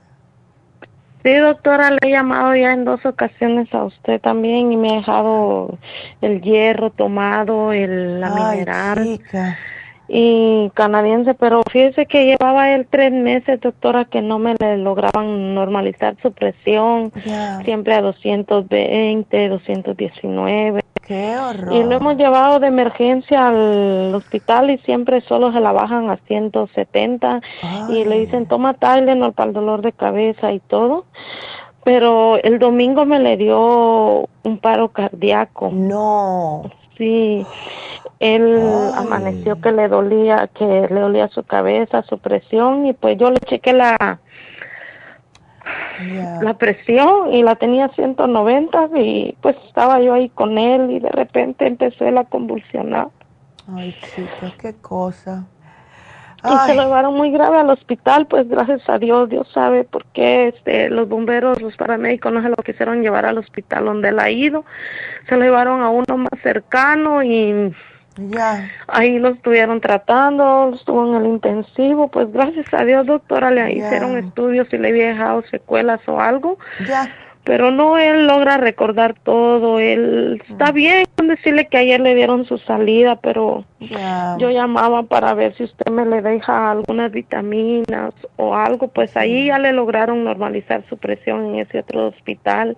Sí, doctora, le he llamado ya en dos ocasiones a usted también y me ha dejado el hierro tomado, el, la Ay, mineral. Chica y canadiense, pero fíjese que llevaba él tres meses, doctora, que no me le lograban normalizar su presión, siempre a 220, 219. Qué horror. Y lo hemos llevado de emergencia al hospital y siempre solo se la bajan a 170 y le dicen toma Tylenol para el dolor de cabeza y todo. Pero el domingo me le dio un paro cardíaco. No. Sí. Él amaneció que le dolía, que le dolía su cabeza, su presión y pues yo le chequé la la presión y la tenía 190 y pues estaba yo ahí con él y de repente empezó él a convulsionar. Ay, chica, qué cosa. Y se lo llevaron muy grave al hospital, pues gracias a Dios, Dios sabe por qué este, los bomberos, los paramédicos no se lo quisieron llevar al hospital donde él ha ido. Se lo llevaron a uno más cercano y ya. Ahí lo estuvieron tratando, estuvo en el intensivo, pues gracias a Dios, doctora, le hicieron estudios si le había dejado secuelas o algo. Ya pero no él logra recordar todo, él está bien decirle que ayer le dieron su salida, pero yo llamaba para ver si usted me le deja algunas vitaminas o algo, pues ahí ya le lograron normalizar su presión en ese otro hospital,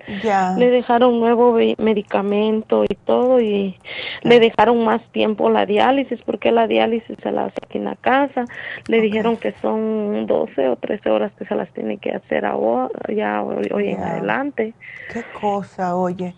le dejaron nuevo medicamento y todo y le dejaron más tiempo la diálisis porque la diálisis se la hace aquí en la casa, le dijeron que son 12 o 13 horas que se las tiene que hacer ahora, ya hoy en adelante. Qué cosa, oye.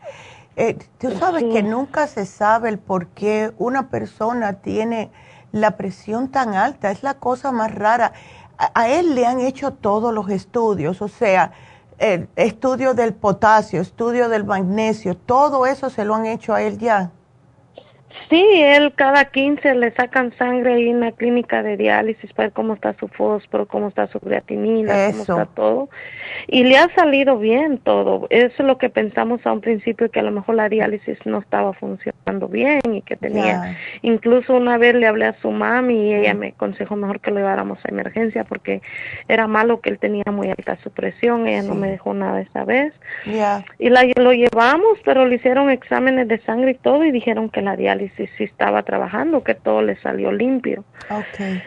Eh, Tú sabes que nunca se sabe el por qué una persona tiene la presión tan alta. Es la cosa más rara. A, él le han hecho todos los estudios, o sea, el estudio del potasio, estudio del magnesio, todo eso se lo han hecho a él ya. Sí, él cada 15 le sacan sangre ahí en la clínica de diálisis para ver cómo está su fósforo, cómo está su creatinina, cómo está todo. Y le ha salido bien todo. Eso es lo que pensamos a un principio, que a lo mejor la diálisis no estaba funcionando bien y que tenía... Incluso una vez le hablé a su mami y ella me aconsejó mejor que lo lleváramos a emergencia porque era malo que él tenía muy alta su presión. Ella no me dejó nada esa vez. Y la, lo llevamos, pero le hicieron exámenes de sangre y todo y dijeron que la diálisis si si estaba trabajando, que todo le salió limpio. Okay.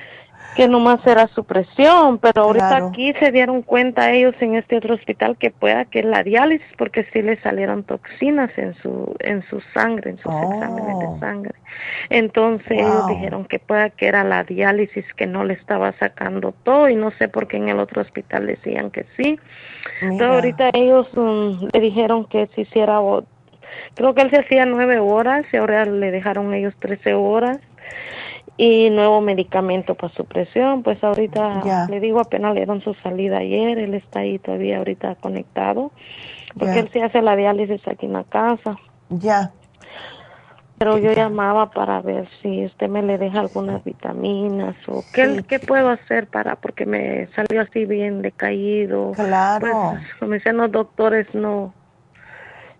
Que nomás era su presión, pero ahorita aquí se dieron cuenta ellos en este otro hospital que pueda que la diálisis, porque sí le salieron toxinas en su en su sangre, en sus exámenes de oh. sangre. Entonces ellos dijeron que pueda que era la diálisis que no le estaba sacando todo y no sé por qué en el otro hospital decían que sí. Entonces ahorita ellos mm, le dijeron que si hiciera Creo que él se hacía nueve horas y ahora le dejaron ellos trece horas y nuevo medicamento para su presión. Pues ahorita le digo apenas le dieron su salida ayer, él está ahí todavía ahorita conectado porque él se hace la diálisis aquí en la casa. Ya. Pero yo llamaba para ver si usted me le deja algunas vitaminas o qué, qué puedo hacer para, porque me salió así bien decaído. Claro. Pues, como dicen los doctores, no,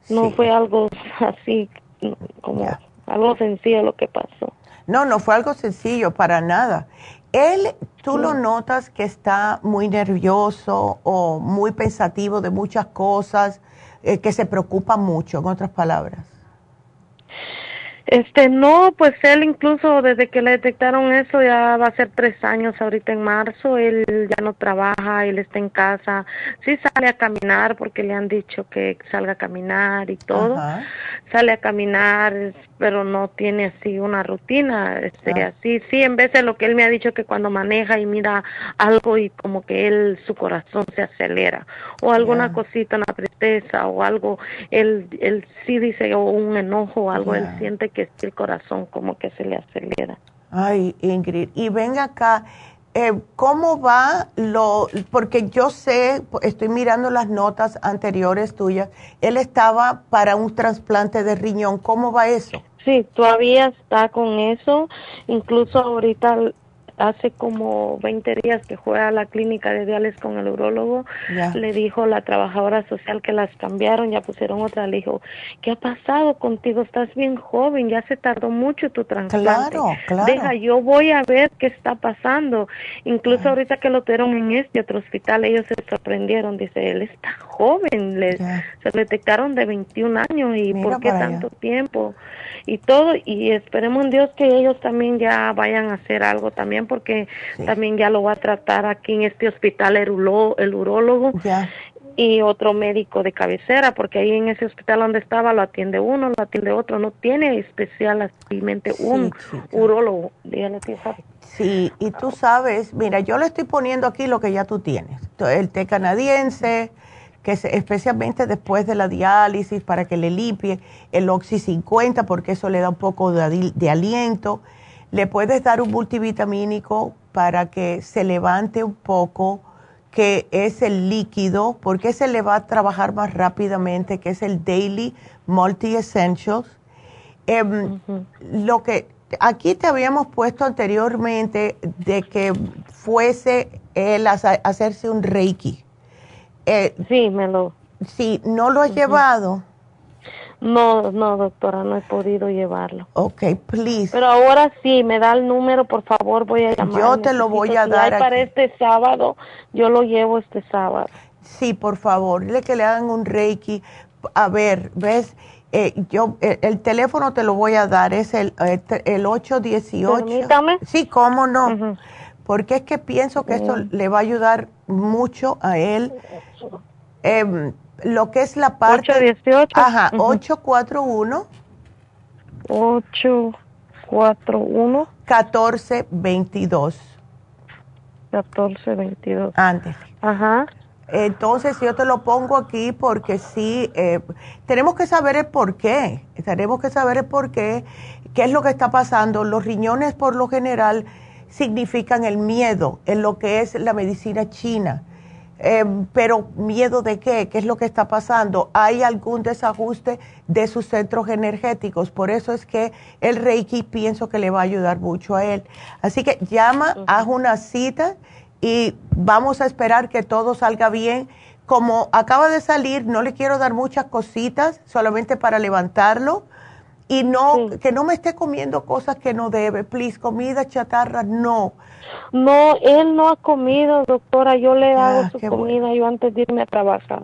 no fue algo así como algo sencillo lo que pasó. No, no fue algo sencillo para nada. Él, tú lo notas que está muy nervioso o muy pensativo de muchas cosas, eh, que se preocupa mucho, en otras palabras. Este, no, pues él incluso desde que le detectaron eso ya va a ser tres años ahorita en marzo, él ya no trabaja, él está en casa, sí sale a caminar porque le han dicho que salga a caminar y todo, sale a caminar, pero no tiene así una rutina, este, ah. así, sí, en vez de lo que él me ha dicho que cuando maneja y mira algo y como que él, su corazón se acelera, o alguna cosita, una tristeza o algo, él, él sí dice, o un enojo o algo, él siente que el corazón como que se le acelera. Ay, Ingrid, y ven acá, eh, ¿cómo va lo, porque yo sé, estoy mirando las notas anteriores tuyas, él estaba para un trasplante de riñón, ¿cómo va eso? Sí, todavía está con eso, incluso ahorita hace como 20 días que fue a la clínica de diálisis con el urologo, le dijo la trabajadora social que las cambiaron, ya pusieron otra, le dijo, ¿qué ha pasado contigo? Estás bien joven, ya se tardó mucho tu trasplante. Claro, claro. Deja, yo voy a ver qué está pasando. Incluso ahorita que lo tuvieron en este otro hospital, ellos se sorprendieron, dice, él está joven, le, se detectaron de 21 años y ¿por qué tanto tiempo? Y todo, y esperemos en Dios que ellos también ya vayan a hacer algo también porque también ya lo va a tratar aquí en este hospital el, el urólogo y otro médico de cabecera, porque ahí en ese hospital donde estaba lo atiende uno, lo atiende otro, no tiene especialmente un urólogo. Sí, y tú sabes, mira, yo le estoy poniendo aquí lo que ya tú tienes, el té canadiense, que es especialmente después de la diálisis para que le limpie el Oxy 50, porque eso le da un poco de aliento le puedes dar un multivitamínico para que se levante un poco, que es el líquido, porque ese le va a trabajar más rápidamente, que es el Daily Multi Essentials. Em, lo que aquí te habíamos puesto anteriormente de que fuese el hacerse un Reiki. Eh, sí, me lo. Sí, no lo has llevado. No, no, doctora, no he podido llevarlo. Ok, please. Pero ahora sí, me da el número, por favor, voy a llamar. Yo te lo voy a dar. para este sábado, yo lo llevo este sábado. Sí, por favor, dile que le hagan un reiki. A ver, ves, eh, yo eh, el, teléfono te lo voy a dar, es el, eh, el 818. Permítame. Sí, cómo no. Porque es que pienso que esto le va a ayudar mucho a él. Eh, lo que es la parte... 818. Ajá, 841. 841. 1422. 1422. Antes. Ajá. Entonces yo te lo pongo aquí porque sí, eh, tenemos que saber el por qué, tenemos que saber el por qué, qué es lo que está pasando. Los riñones por lo general significan el miedo en lo que es la medicina china Eh, pero miedo de qué, qué es lo que está pasando. Hay algún desajuste de sus centros energéticos, por eso es que el Reiki pienso que le va a ayudar mucho a él. Así que llama, haz una cita y vamos a esperar que todo salga bien. Como acaba de salir, no le quiero dar muchas cositas, solamente para levantarlo y no que no me esté comiendo cosas que no debe, please, comida chatarra, no. No, él no ha comido, doctora. Yo le hago su comida yo antes de irme a trabajar.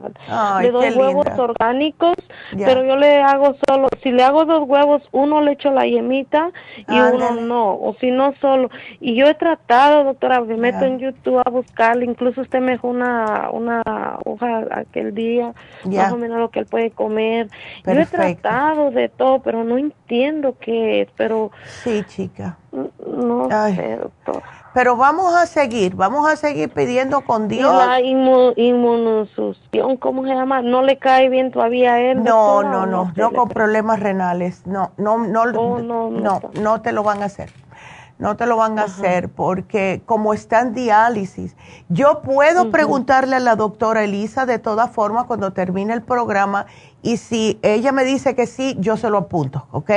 le doy huevos orgánicos, pero yo le hago solo, si le hago dos huevos, uno le echo la yemita y uno no, o si no solo. Y yo he tratado, doctora, me meto en YouTube a buscarle, incluso usted me dejó una, una hoja aquel día, más o menos lo que él puede comer. Yo he tratado de todo, pero no entiendo qué es, pero... Sí, chica. No sé, doctor. Pero vamos a seguir, vamos a seguir pidiendo con Dios. La inmunosucción, ¿cómo se llama? ¿No le cae bien todavía a él? No, no, no, no, con problemas renales. No, no, no, oh, no, no, no, te lo van a hacer. No te lo van a hacer porque como está en diálisis, yo puedo preguntarle a la doctora Elisa de todas formas cuando termine el programa y si ella me dice que sí, yo se lo apunto, ¿ok?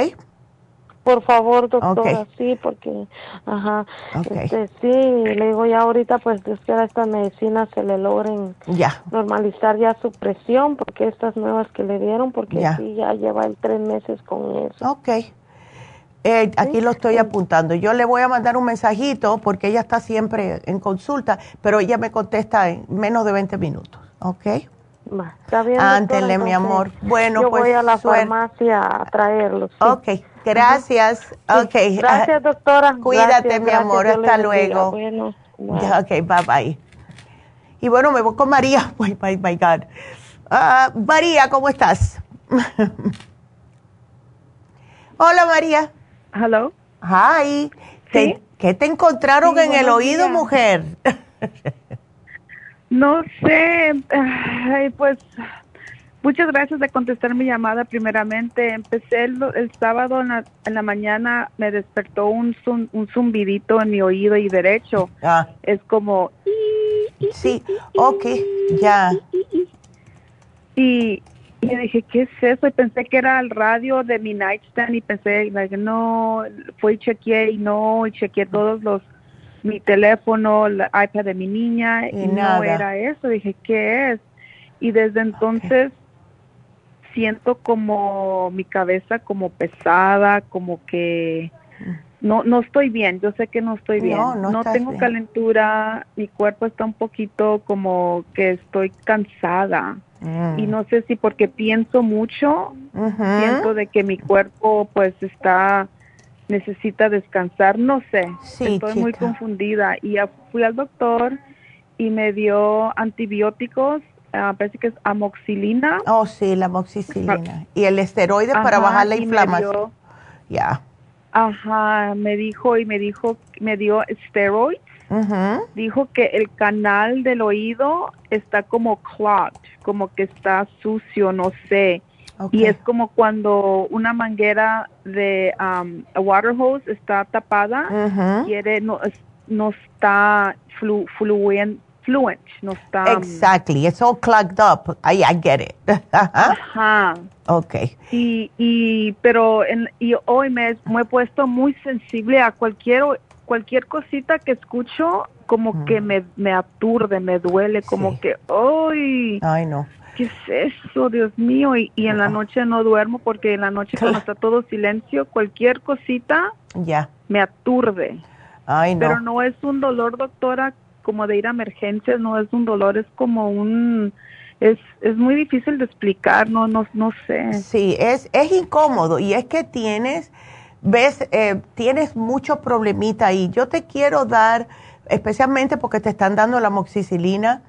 Por favor, doctora, sí, porque, ajá, este, sí, le digo ya ahorita, pues Dios quiera estas medicinas se le logren ya. normalizar ya su presión, porque estas nuevas que le dieron, porque ya. sí, ya lleva el tres meses con eso. Ok. Eh, aquí lo estoy apuntando. Yo le voy a mandar un mensajito porque ella está siempre en consulta, pero ella me contesta en menos de 20 minutos, ¿ok? Ándele, mi amor. Bueno, yo pues. voy a la farmacia a traerlos. Ok, Gracias. Okay. Gracias, doctora. Cuídate, mi amor. Hasta luego. Bueno, Ok, bye bye. Y bueno, me voy con María. Bye, bye, my God. Ah, María, ¿cómo estás? Hola, María. Hello. Hi. ¿Qué te encontraron en el oído, mujer? no sé. Ay, pues Muchas gracias de contestar mi llamada primeramente. Empecé el, sábado en la, en la, mañana, me despertó un, un zumbidito en mi oído y derecho. Ah. Es como... Sí, ok, ya. Y, y dije, ¿qué es eso? Y pensé que era el radio de mi nightstand y pensé, no, fui y chequeé y no, y chequeé todos los, mi teléfono, el iPad de mi niña y, no era eso. Dije, ¿qué es? Y desde entonces siento como mi cabeza como pesada, como que no no estoy bien, yo sé que no estoy bien. No, tengo calentura, mi cuerpo está un poquito como que estoy cansada. Mm. Y no sé si porque pienso mucho, siento de que mi cuerpo pues está necesita descansar, no sé, estoy muy confundida y fui al doctor y me dio antibióticos uh, parece que es amoxilina. Oh, sí, la amoxicilina. Y el esteroide para bajar la inflamación. Ya. Ajá, me dijo y me dijo, me dio steroids. Dijo que el canal del oído está como clogged, como que está sucio, no sé. Y es como cuando una manguera de um, a water hose está tapada, quiere no, no está flu, fluent, no está... Um, exactly, it's all clogged up. I, I get it. Ajá. Ok. Y, y pero en, y hoy me, me, he puesto muy sensible a cualquier, cualquier cosita que escucho, como que me, me aturde, me duele, como que, ¡ay! Ay, no. ¿Qué es eso, Dios mío? Y, y en la noche no duermo porque en la noche cuando está todo silencio, cualquier cosita ya me aturde. Ay, no. Pero no es un dolor, doctora, como de ir a emergencias, no es un dolor, es como un es, es muy difícil de explicar, no no no sé. Sí, es es incómodo y es que tienes ves eh, tienes mucho problemita ahí. Yo te quiero dar especialmente porque te están dando la moxicilina,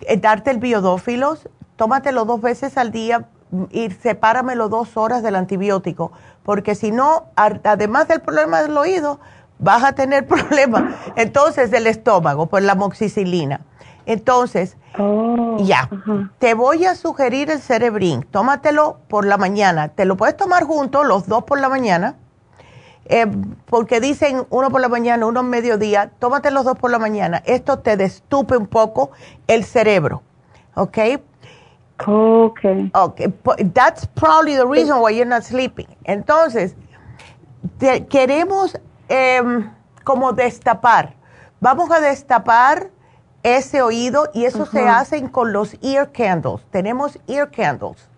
eh, darte el biodófilos, tómatelo dos veces al día y sepáramelo dos horas del antibiótico, porque si no, además del problema del oído, vas a tener problemas. Entonces, del estómago, por la moxicilina. Entonces, oh, ya, te voy a sugerir el cerebrín. Tómatelo por la mañana. Te lo puedes tomar juntos, los dos por la mañana. eh, porque dicen uno por la mañana, uno en mediodía, tómate los dos por la mañana. Esto te destupe un poco el cerebro, ¿ok? Okay. Okay. That's probably the reason why you're not sleeping. Entonces, queremos em, como destapar. Vamos a destapar ese oído y eso se hace con los ear candles. Tenemos ear candles.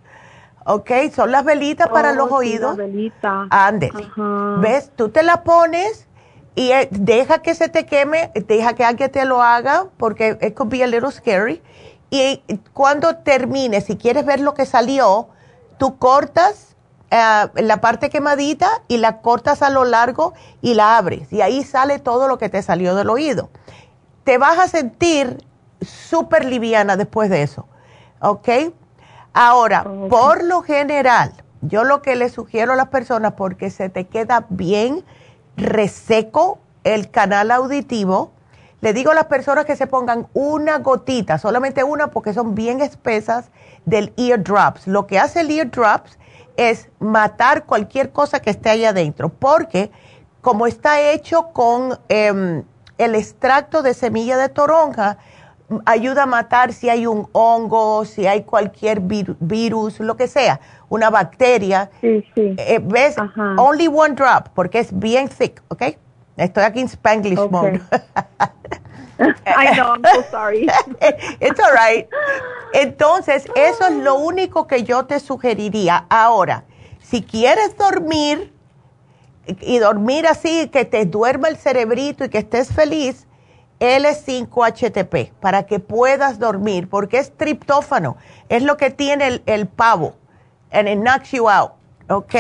¿Ok? Son las velitas para los Oh, oídos. velita. Ándele. ¿Ves? Tú te la pones y eh, deja que se te queme, deja que alguien te lo haga porque it could be a little scary. Y cuando termine, si quieres ver lo que salió, tú cortas eh, la parte quemadita y la cortas a lo largo y la abres. Y ahí sale todo lo que te salió del oído. Te vas a sentir súper liviana después de eso. ¿Ok? Ahora, por lo general, yo lo que le sugiero a las personas, porque se te queda bien reseco el canal auditivo, le digo a las personas que se pongan una gotita, solamente una porque son bien espesas del ear drops. Lo que hace el ear drops es matar cualquier cosa que esté ahí adentro, porque como está hecho con em, el extracto de semilla de toronja, ayuda a matar si hay un hongo, si hay cualquier vir- virus, lo que sea, una bacteria. Eh, ¿Ves? Only one drop, porque es bien thick, ¿ok? Estoy aquí en Spanglish Okay. mode. I know, I'm so sorry. It's all right. Entonces, eso es lo único que yo te sugeriría. Ahora, si quieres dormir y dormir así, que te duerma el cerebrito y que estés feliz, L5-HTP, para que puedas dormir, porque es triptófano, es lo que tiene el, el pavo, and it knocks you out, ¿ok?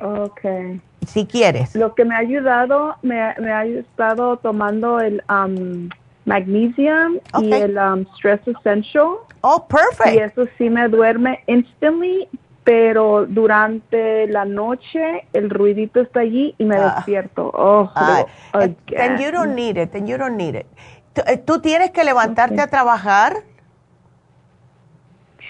Okay. Si quieres. Lo que me ha ayudado, me, ha- me ha estado tomando el um, magnesium y el um, stress essential. Oh, perfect. Y eso sí me duerme instantly, pero durante la noche el ruidito está allí y me Ah. despierto. Oh, eh, then you don't need it, then you don't need it. Tú, eh, tú tienes que levantarte a trabajar.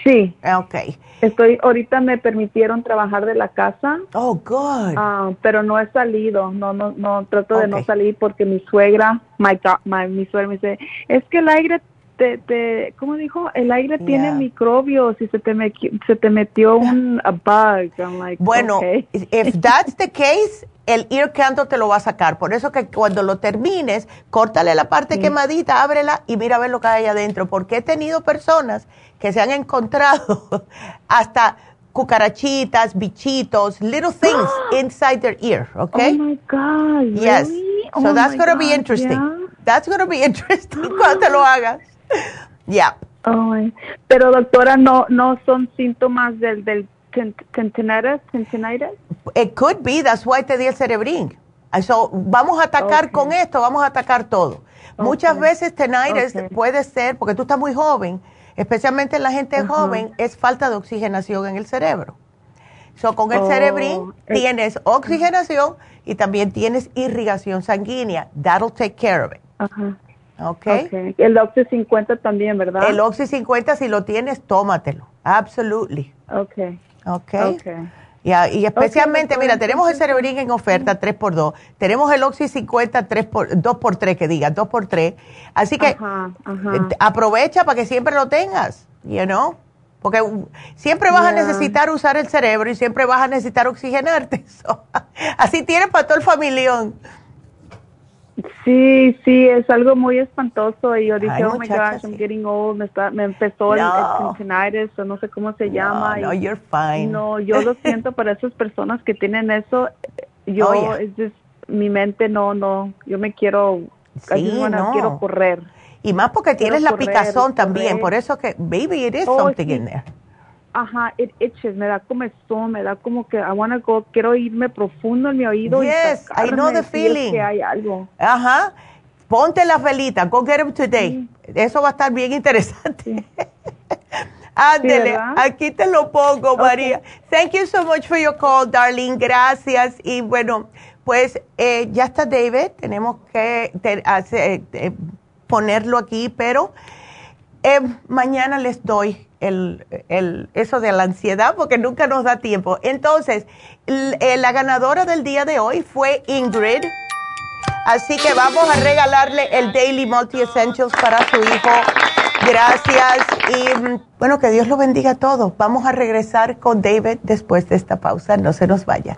Sí. Ok. Estoy, ahorita me permitieron trabajar de la casa. Oh, good. Ah, pero no he salido, no, no, no, trato de no salir porque mi suegra, my, my- mi suegra me dice, es que el aire te, te ¿cómo dijo? El aire tiene microbios y se te, me, se te metió un a bug. I'm like, Bueno, okay. if that's the case, el ear candle te lo va a sacar. Por eso que cuando lo termines, córtale la parte quemadita, ábrela y mira a ver lo que hay adentro. Porque he tenido personas que se han encontrado hasta cucarachitas, bichitos, little things inside their ear, okay? Oh my God, Yes. really? So Oh that's going to be interesting. yeah. That's going to be interesting cuando te lo hagas. Yeah. Ay, pero doctora, no, no son síntomas del, del ten- tendinitis, tendinitis? It could be, that's why te di el cerebrín. So, vamos a atacar con esto, vamos a atacar todo. Muchas veces tinnitus Ok. puede ser, porque tú estás muy joven, especialmente en la gente Ajá. joven, es falta de oxigenación en el cerebro. So, con el Oh, cerebrín tienes oxigenación y también tienes irrigación sanguínea. That'll take care of it. Ajá. Okay. Okay. El Oxy 50 también, ¿verdad? El Oxy 50, si lo tienes, tómatelo. Absolutely. Okay. Okay. Okay. Ya, y especialmente, mira, tenemos el Cerebrin en oferta 3x2, tenemos el Oxy 50 3 por, 2x3, que diga, 2x3. Así que Ajá, ajá. eh, aprovecha para que siempre lo tengas, you know? Porque siempre vas a necesitar usar el cerebro y siempre vas a necesitar oxigenarte. So, así tienes para todo el familión. Sí, sí, es algo muy espantoso y yo dije, Ay, oh my gosh, I'm sí. getting old, me, está, me empezó el- No. el tendinitis o no sé cómo se llama. no, you're fine. No, yo lo siento para esas personas que tienen eso. Yo, Oh, yeah. es just, mi mente no, no, yo me quiero, Sí, no. quiero correr. Y más porque Quiero tienes la correr, picazón también, correr. por eso que, baby, it is Oh, something sí. in there. Ajá, it itches, me da comezón, me da como que I wanna go, quiero irme profundo en mi oído Yes, y I know the feeling. que hay algo. Ajá. Ponte las velitas. Go get them today. Eso va a estar bien interesante. Ándele, ¿verdad? aquí te lo pongo, María. Thank you so much for your call, darling. Gracias. Y bueno, pues eh, ya está David. Tenemos que te- hacer- eh, ponerlo aquí, pero eh, mañana les doy el, el, eso de la ansiedad porque nunca nos da tiempo. Entonces, eh, la ganadora del día de hoy fue Ingrid. Así que vamos a regalarle el Daily Multi Essentials para su hijo. Gracias y mm, bueno, que Dios lo bendiga a todos. Vamos a regresar con David después de esta pausa. No se nos vayan.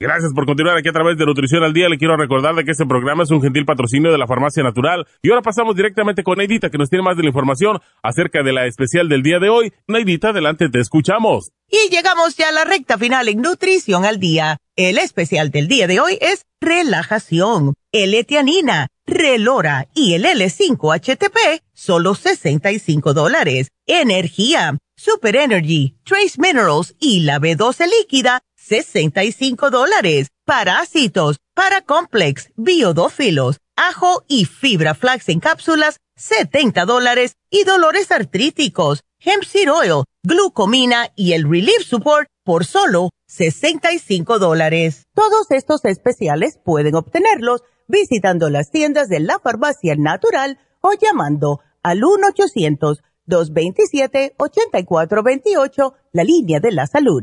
Gracias por continuar aquí a través de Nutrición al Día. Le quiero recordar de que este programa es un gentil patrocinio de la Farmacia Natural. Y ahora pasamos directamente con Neidita, que nos tiene más de la información acerca de la especial del día de hoy. Neidita, adelante, te escuchamos. Y llegamos ya a la recta final en Nutrición al Día. El especial del día de hoy es relajación, L-etianina, relora y el L5-HTP, solo 65 dólares. Energía, Super Energy, Trace Minerals y la B12 líquida, 65 dólares. Parásitos, Paracomplex, Biodófilos, ajo y fibra flax en cápsulas, 70 dólares. Y dolores artríticos, Hemp Seed Oil, glucomina y el Relief Support por solo 65 dólares. Todos estos especiales pueden obtenerlos visitando las tiendas de la farmacia natural o llamando al 1-800-227-8428, la línea de la salud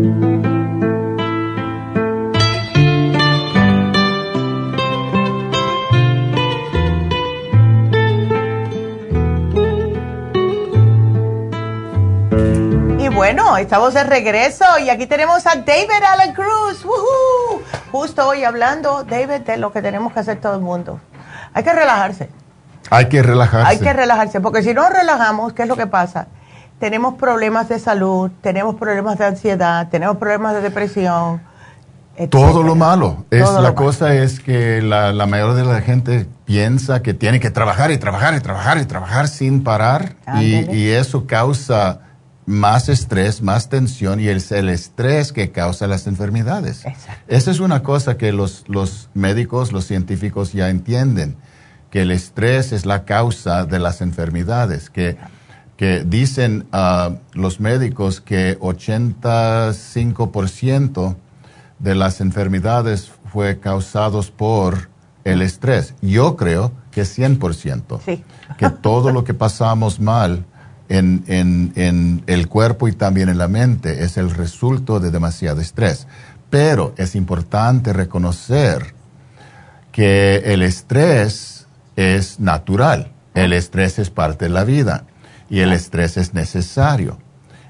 Bueno, estamos de regreso y aquí tenemos a David Allen Cruz. Justo hoy hablando, David, de lo que tenemos que hacer todo el mundo. Hay que relajarse. Hay que relajarse. Hay que relajarse, porque si no relajamos, ¿qué es lo que pasa? Tenemos problemas de salud, tenemos problemas de ansiedad, tenemos problemas de depresión. Todo lo malo. Es, la cosa es que la, mayoría de la gente piensa que tiene que trabajar y trabajar y trabajar y trabajar sin parar y eso causa más estrés, más tensión y es el estrés que causa las enfermedades. Esa es una cosa que los, los médicos, los científicos ya entienden, que el estrés es la causa de las enfermedades, que, que dicen uh, los médicos que 85% de las enfermedades fue causados por el estrés. Yo creo que 100%. Sí. Que todo lo que pasamos mal en, en, en el cuerpo y también en la mente es el resultado de demasiado estrés. Pero es importante reconocer que el estrés es natural, el estrés es parte de la vida y el estrés es necesario.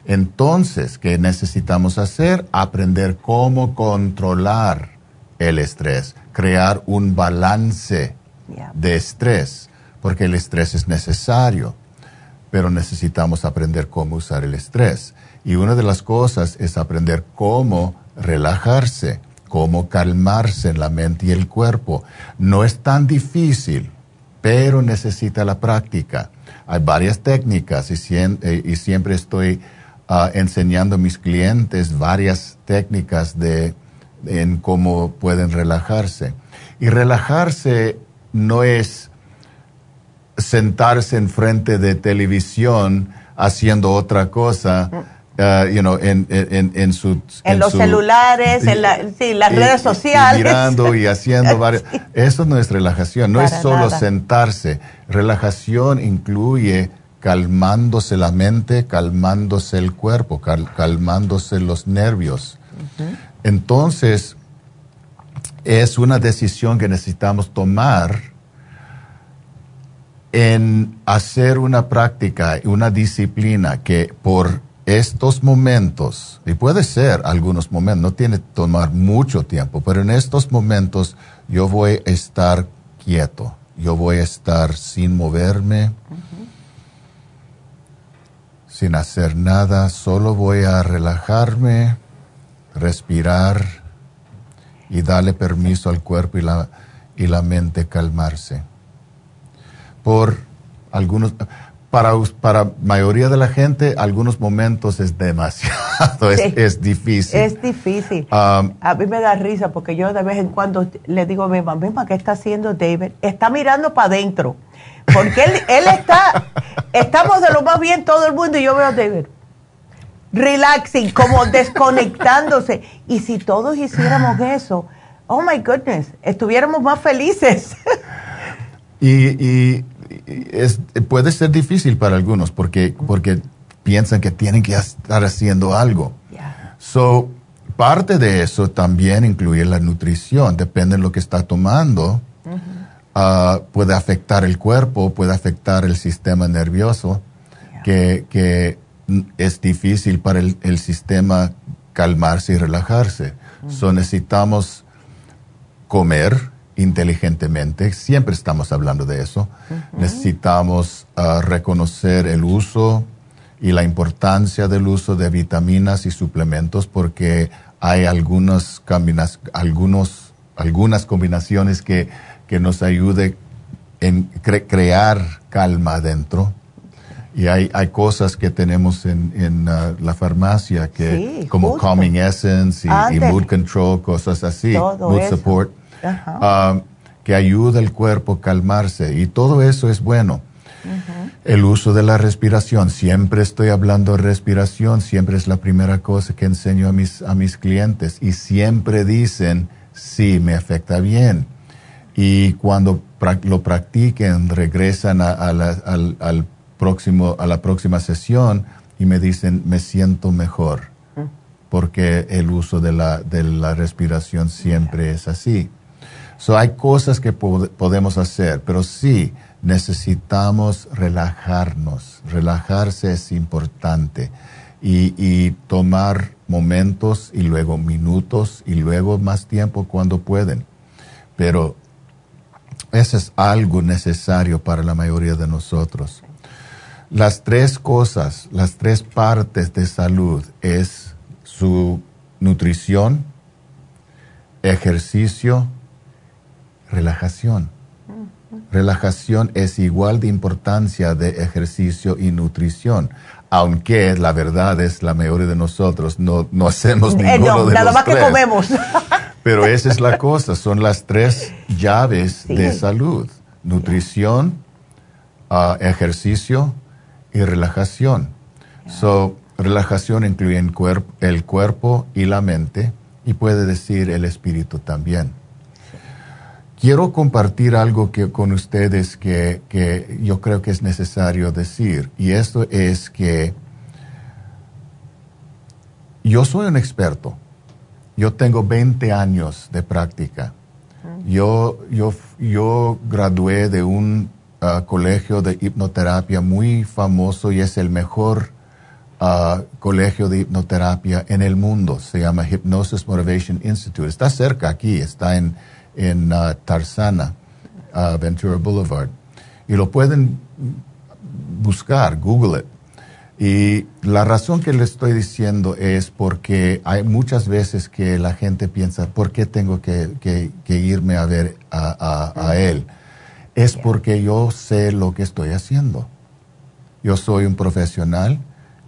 Entonces, ¿qué necesitamos hacer? Aprender cómo controlar el estrés, crear un balance de estrés, porque el estrés es necesario pero necesitamos aprender cómo usar el estrés. Y una de las cosas es aprender cómo relajarse, cómo calmarse en la mente y el cuerpo. No es tan difícil, pero necesita la práctica. Hay varias técnicas y, eh, siempre estoy ah, enseñando a mis clientes varias técnicas de, en cómo pueden relajarse. Y relajarse no es sentarse enfrente de televisión haciendo otra cosa. Uh, you know, en, en, en, su, en, los celulares, en la, sí, las redes sociales. Y mirando y haciendo varios. Eso no es relajación, no es solo sentarse. Relajación incluye calmándose la mente, calmándose el cuerpo, calmándose los nervios. Entonces, es una decisión que necesitamos tomar en hacer una práctica, una disciplina que por estos momentos, y puede ser algunos momentos, no tiene que tomar mucho tiempo, pero en estos momentos yo voy a estar quieto, yo voy a estar sin moverme, sin hacer nada, solo voy a relajarme, respirar y darle permiso al cuerpo y la, y la mente calmarse. Por algunos, para, para mayoría de la gente, algunos momentos es demasiado, es, difícil. Es difícil. Um, a mí me da risa porque yo de vez en cuando le digo a mi mamá, ¿qué está haciendo David? Está mirando para adentro. Porque él, él está, estamos de lo más bien todo el mundo y yo veo a David relaxing, como desconectándose. Y si todos hiciéramos eso, oh my goodness, estuviéramos más felices. y, es, puede ser difícil para algunos porque, porque piensan que tienen que estar haciendo algo. So, parte de eso también incluye la nutrición, depende de lo que está tomando. Ah, puede afectar el cuerpo, puede afectar el sistema nervioso, que, que, es difícil para el, sistema calmarse y relajarse. So necesitamos comer, inteligentemente, siempre estamos hablando de eso. Necesitamos ah, reconocer el uso y la importancia del uso de vitaminas y suplementos porque hay algunas, algunos, algunas combinaciones que, que nos ayuden en crear calma adentro. Y hay, hay cosas que tenemos en, en ah, la farmacia que, como Calming Essence y, Mood Control, cosas así, Mood Support Um, que ayuda al cuerpo a calmarse y todo eso es bueno. El uso de la respiración, siempre estoy hablando de respiración, siempre es la primera cosa que enseño a mis, a mis clientes y siempre dicen, sí, me afecta bien. Y cuando lo practiquen, regresan a, al, próximo, a la próxima sesión y me dicen, me siento mejor, mm. porque el uso de la, de la respiración siempre es así. So, hay cosas que podemos hacer, pero sí necesitamos relajarnos. Relajarse es importante. Y, tomar momentos y luego minutos y luego más tiempo cuando pueden. Pero eso es algo necesario para la mayoría de nosotros. Las tres cosas, las tres partes de salud es su nutrición, ejercicio relajación. Relajación es igual de importancia de ejercicio y nutrición, aunque la verdad es la mayoría de nosotros no, no hacemos eh, ninguno de nada más que comemos. Pero esa es la cosa, son las tres llaves de salud: nutrición, ah, ejercicio y relajación. So, relajación incluye el cuerpo y la mente y puede decir el espíritu también. Quiero compartir algo que, con ustedes que, que, yo creo que es necesario decir, y esto es que yo soy un experto. Yo tengo 20 años de práctica. Yo, yo, yo gradué de un uh, colegio de hipnoterapia muy famoso y es el mejor uh, colegio de hipnoterapia en el mundo. Se llama Hypnosis Motivation Institute. Está cerca aquí, está en en uh, Tarzana, uh, Ventura Boulevard. Y lo pueden buscar, Google it. Y la razón que le estoy diciendo es porque hay muchas veces que la gente piensa, ¿por qué tengo que, irme a ver a, él? Es porque yo sé lo que estoy haciendo. Yo soy un profesional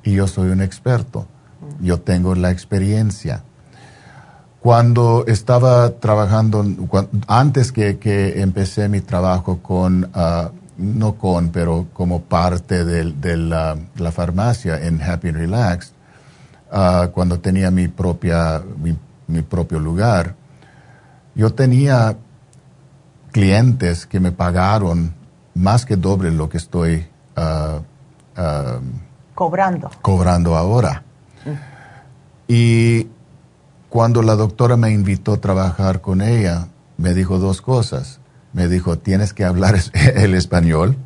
y yo soy un experto. Yo tengo la experiencia Cuando estaba trabajando, antes que, empecé mi trabajo con, ah, no con, pero como parte de, la, farmacia en Happy and Relax, ah, cuando tenía mi, propia, mi propio lugar, yo tenía clientes que me pagaron más que doble lo que estoy uh, cobrando. cobrando ahora. Y cuando la doctora me invitó a trabajar con ella, me dijo dos cosas. Me dijo, tienes que hablar el español,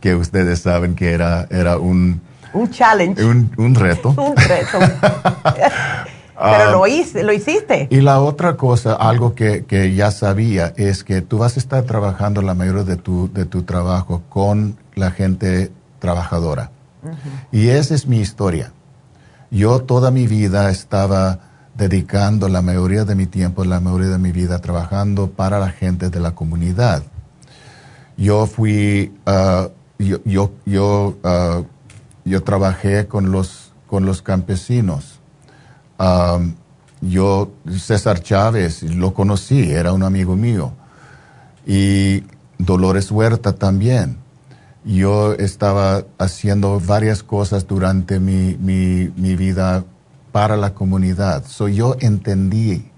que ustedes saben que era, era un... Un challenge. Un, un reto. un reto. Pero lo, ah, hice, lo hiciste. Y la otra cosa, algo que, que, ya sabía, es que tú vas a estar trabajando la mayoría de tu, de tu trabajo con la gente trabajadora. Y esa es mi historia. Yo toda mi vida estaba dedicando la mayoría de mi tiempo, la mayoría de mi vida trabajando para la gente de la comunidad. Yo fui, uh, yo, yo, yo, uh, yo trabajé con los, con los campesinos yo, César Chávez, lo conocí, era un amigo mío. Y Dolores Huerta también. Yo estaba haciendo varias cosas durante mi, mi, vida para la comunidad. So, yo entendí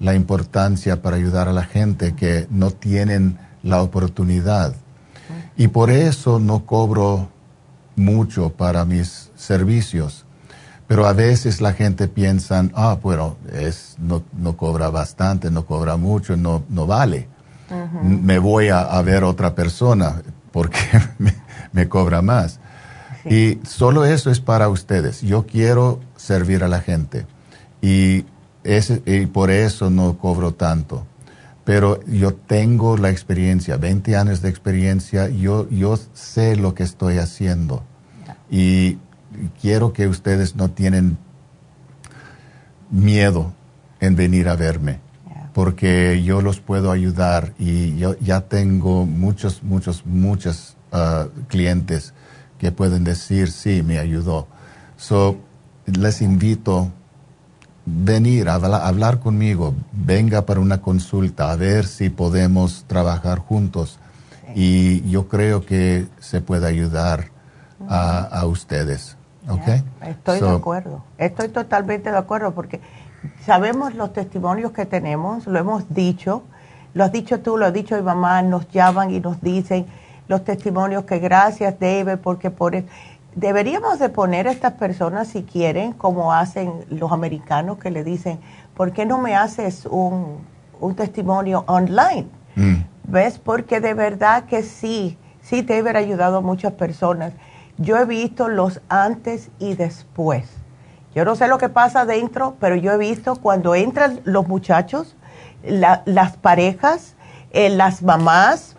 la importancia para ayudar a la gente que no tienen la oportunidad. Y por eso no cobro mucho para mis servicios pero a veces la gente piensa, ah, bueno, es, no, no cobra bastante, no cobra mucho, no, no vale. Me voy a, ver otra persona porque me, cobra más. Y solo eso es para ustedes. Yo quiero servir a la gente y, ese, y por eso no cobro tanto. Pero yo tengo la experiencia, 20 años de experiencia, yo, yo sé lo que estoy haciendo. Y quiero que ustedes no tienen miedo en venir a verme, porque yo los puedo ayudar y yo ya tengo muchos, muchos, muchos uh, clientes que pueden decir, sí, me ayudó. So, les invito a venir a hablar conmigo, venga para una consulta, a ver si podemos trabajar juntos. Y yo creo que se puede ayudar a ustedes. Estoy de acuerdo, estoy totalmente de acuerdo porque sabemos los testimonios que tenemos, lo hemos dicho, lo has dicho tú, lo has dicho mi mamá, nos llaman y nos dicen los testimonios que gracias David porque por e-, deberíamos de poner a estas personas si quieren como hacen los americanos que le dicen ¿por qué no me haces un, un testimonio online? Mm. ¿Ves? Porque de verdad que sí, sí David ha ayudado a muchas personas yo he visto los antes y después. Yo no sé lo que pasa dentro, pero yo he visto cuando entran los muchachos, las parejas, eh, las mamás.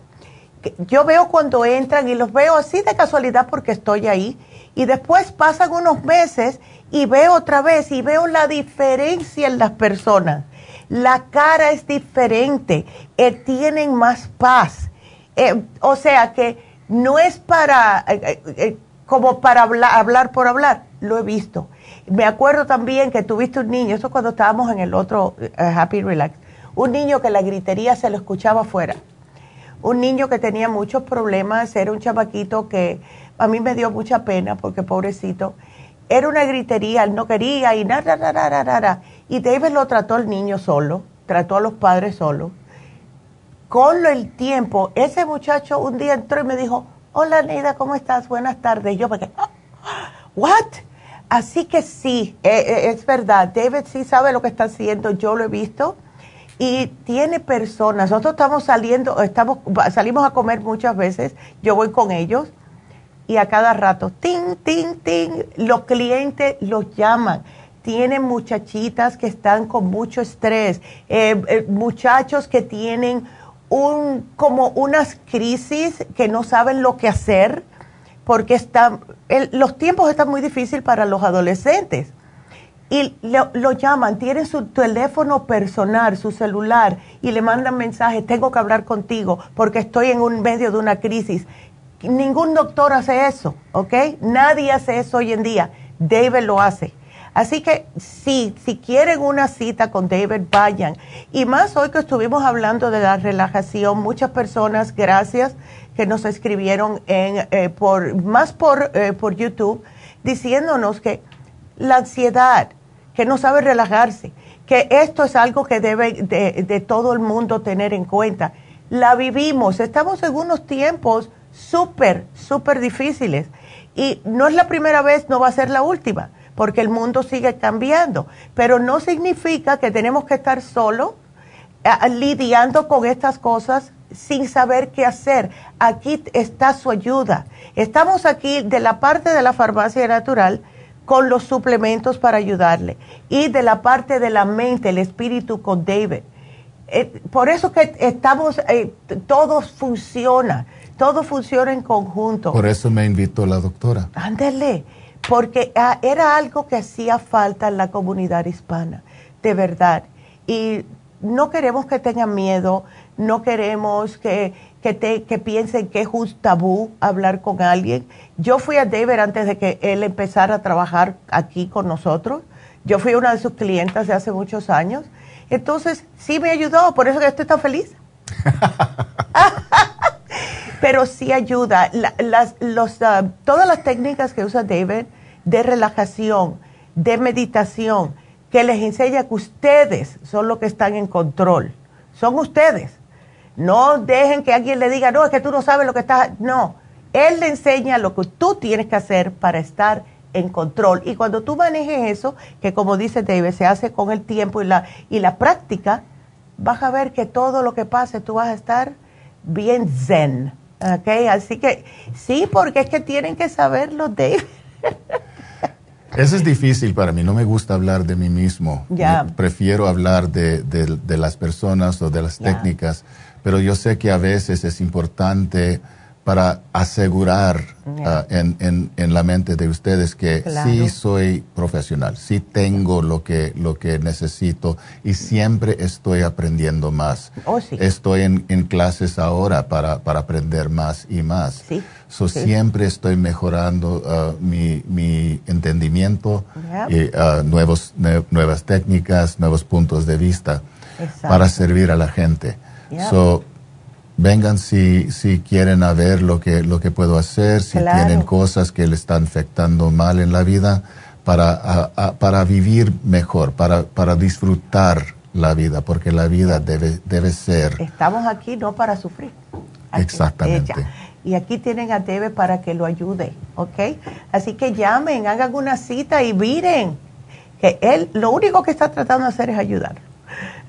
Yo veo cuando entran y los veo así de casualidad porque estoy ahí. Y después pasan unos meses y veo otra vez y veo la diferencia en las personas. La cara es diferente, eh, tienen más paz. Eh, o sea que no es para como para hablar, por hablar. Lo he visto. Me acuerdo también que tuviste un niño, eso cuando estábamos en el otro eh, Happy Relax, un niño que la gritería se lo escuchaba afuera. Un niño que tenía muchos problemas, era un chamaquito que a mí me dio mucha pena porque pobrecito, era una gritería, él no quería y nada, nada, nada, nada. Y David lo trató al niño solo, trató a los padres solo. Con el tiempo, ese muchacho un día entró y me dijo, hola Neida, ¿cómo estás? Buenas tardes. Yo me quedé, ah, ¿what? Así que sí, eh, eh, es verdad, David sí sabe lo que está haciendo, yo lo he visto. Y tiene personas, nosotros estamos saliendo, estamos, salimos a comer muchas veces, yo voy con ellos y a cada rato, ting, ting, ting, los clientes los llaman. Tienen muchachitas que están con mucho estrés, eh, muchachos que tienen un, como unas crisis que no saben lo que hacer porque está, los tiempos están muy difíciles para los adolescentes. Y lo, llaman, tienen su teléfono personal, su celular, y le mandan mensajes, tengo que hablar contigo porque estoy en un medio de una crisis. Ningún doctor hace eso, ¿ok? Nadie hace eso hoy en día. David lo hace. Así que sí, si quieren una cita con David, vayan. Y más hoy que estuvimos hablando de la relajación, muchas personas, gracias, que nos escribieron en, eh, por, más por, eh, por YouTube, diciéndonos que la ansiedad, que no sabe relajarse, que esto es algo que debe de, de todo el mundo tener en cuenta. La vivimos, estamos en unos tiempos súper, súper difíciles. Y no es la primera vez, no va a ser la última, porque el mundo sigue cambiando. Pero no significa que tenemos que estar solos lidiando con estas cosas sin saber qué hacer. Aquí está su ayuda. Estamos aquí de la parte de la farmacia natural con los suplementos para ayudarle y de la parte de la mente, el espíritu con David. Eh, por eso que estamos, eh, funciona todo funciona en conjunto. Por eso me invitó la doctora. Ándale, porque ah, era algo que hacía falta en la comunidad hispana, de verdad. Y no queremos que tengan miedo, no queremos que, que, te, que piensen que es un tabú hablar con alguien. Yo fui a David antes de que él empezara a trabajar aquí con nosotros. Yo fui una de sus clientes de hace muchos años. Entonces, sí me ayudó, por eso que estoy tan feliz. pero sí ayuda. las, ah, todas las técnicas que usa David de relajación, de meditación, que les enseña que ustedes son los que están en control. Son ustedes. No dejen que alguien le diga, no, es que tú no sabes lo que estás. No, él le enseña lo que tú tienes que hacer para estar en control. Y cuando tú manejes eso, que como dice David, se hace con el tiempo y la, y la práctica, vas a ver que todo lo que pase, tú vas a estar bien zen. Ok, así que sí, porque es que tienen que saberlo, Dave. Eso es difícil para mí, no me gusta hablar de mí mismo. Prefiero hablar de, de, las personas o de las técnicas, pero yo sé que a veces es importante para asegurar ah, en, en, la mente de ustedes que sí soy profesional, sí tengo lo que, lo que necesito y siempre estoy aprendiendo más. Oh, estoy en, en, clases ahora para, para, aprender más y más. Sí. Siempre estoy mejorando ah, mi, mi, entendimiento, y, ah, nuevos, nuevas técnicas, nuevos puntos de vista para servir a la gente vengan si, si quieren a ver lo que, lo que puedo hacer, si tienen cosas que le están afectando mal en la vida, para, para vivir mejor, para, para disfrutar la vida, porque la vida debe, debe ser. Estamos aquí no para sufrir. Exactamente. Y aquí tienen a Debe para que lo ayude, ¿ok? Así que llamen, hagan una cita y miren que él lo único que está tratando de hacer es ayudar.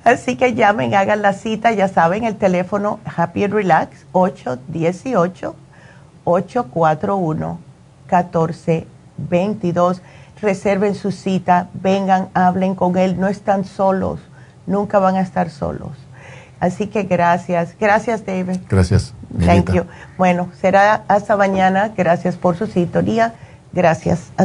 Así que llamen, hagan la cita, ya saben, el teléfono Happy and Relax 818-841-1422. Reserven su cita, vengan, hablen con él, no están solos, nunca van a estar solos. Así que gracias, gracias David. Gracias. Thank you. Bueno, será hasta mañana. Gracias por su sintonía. Gracias a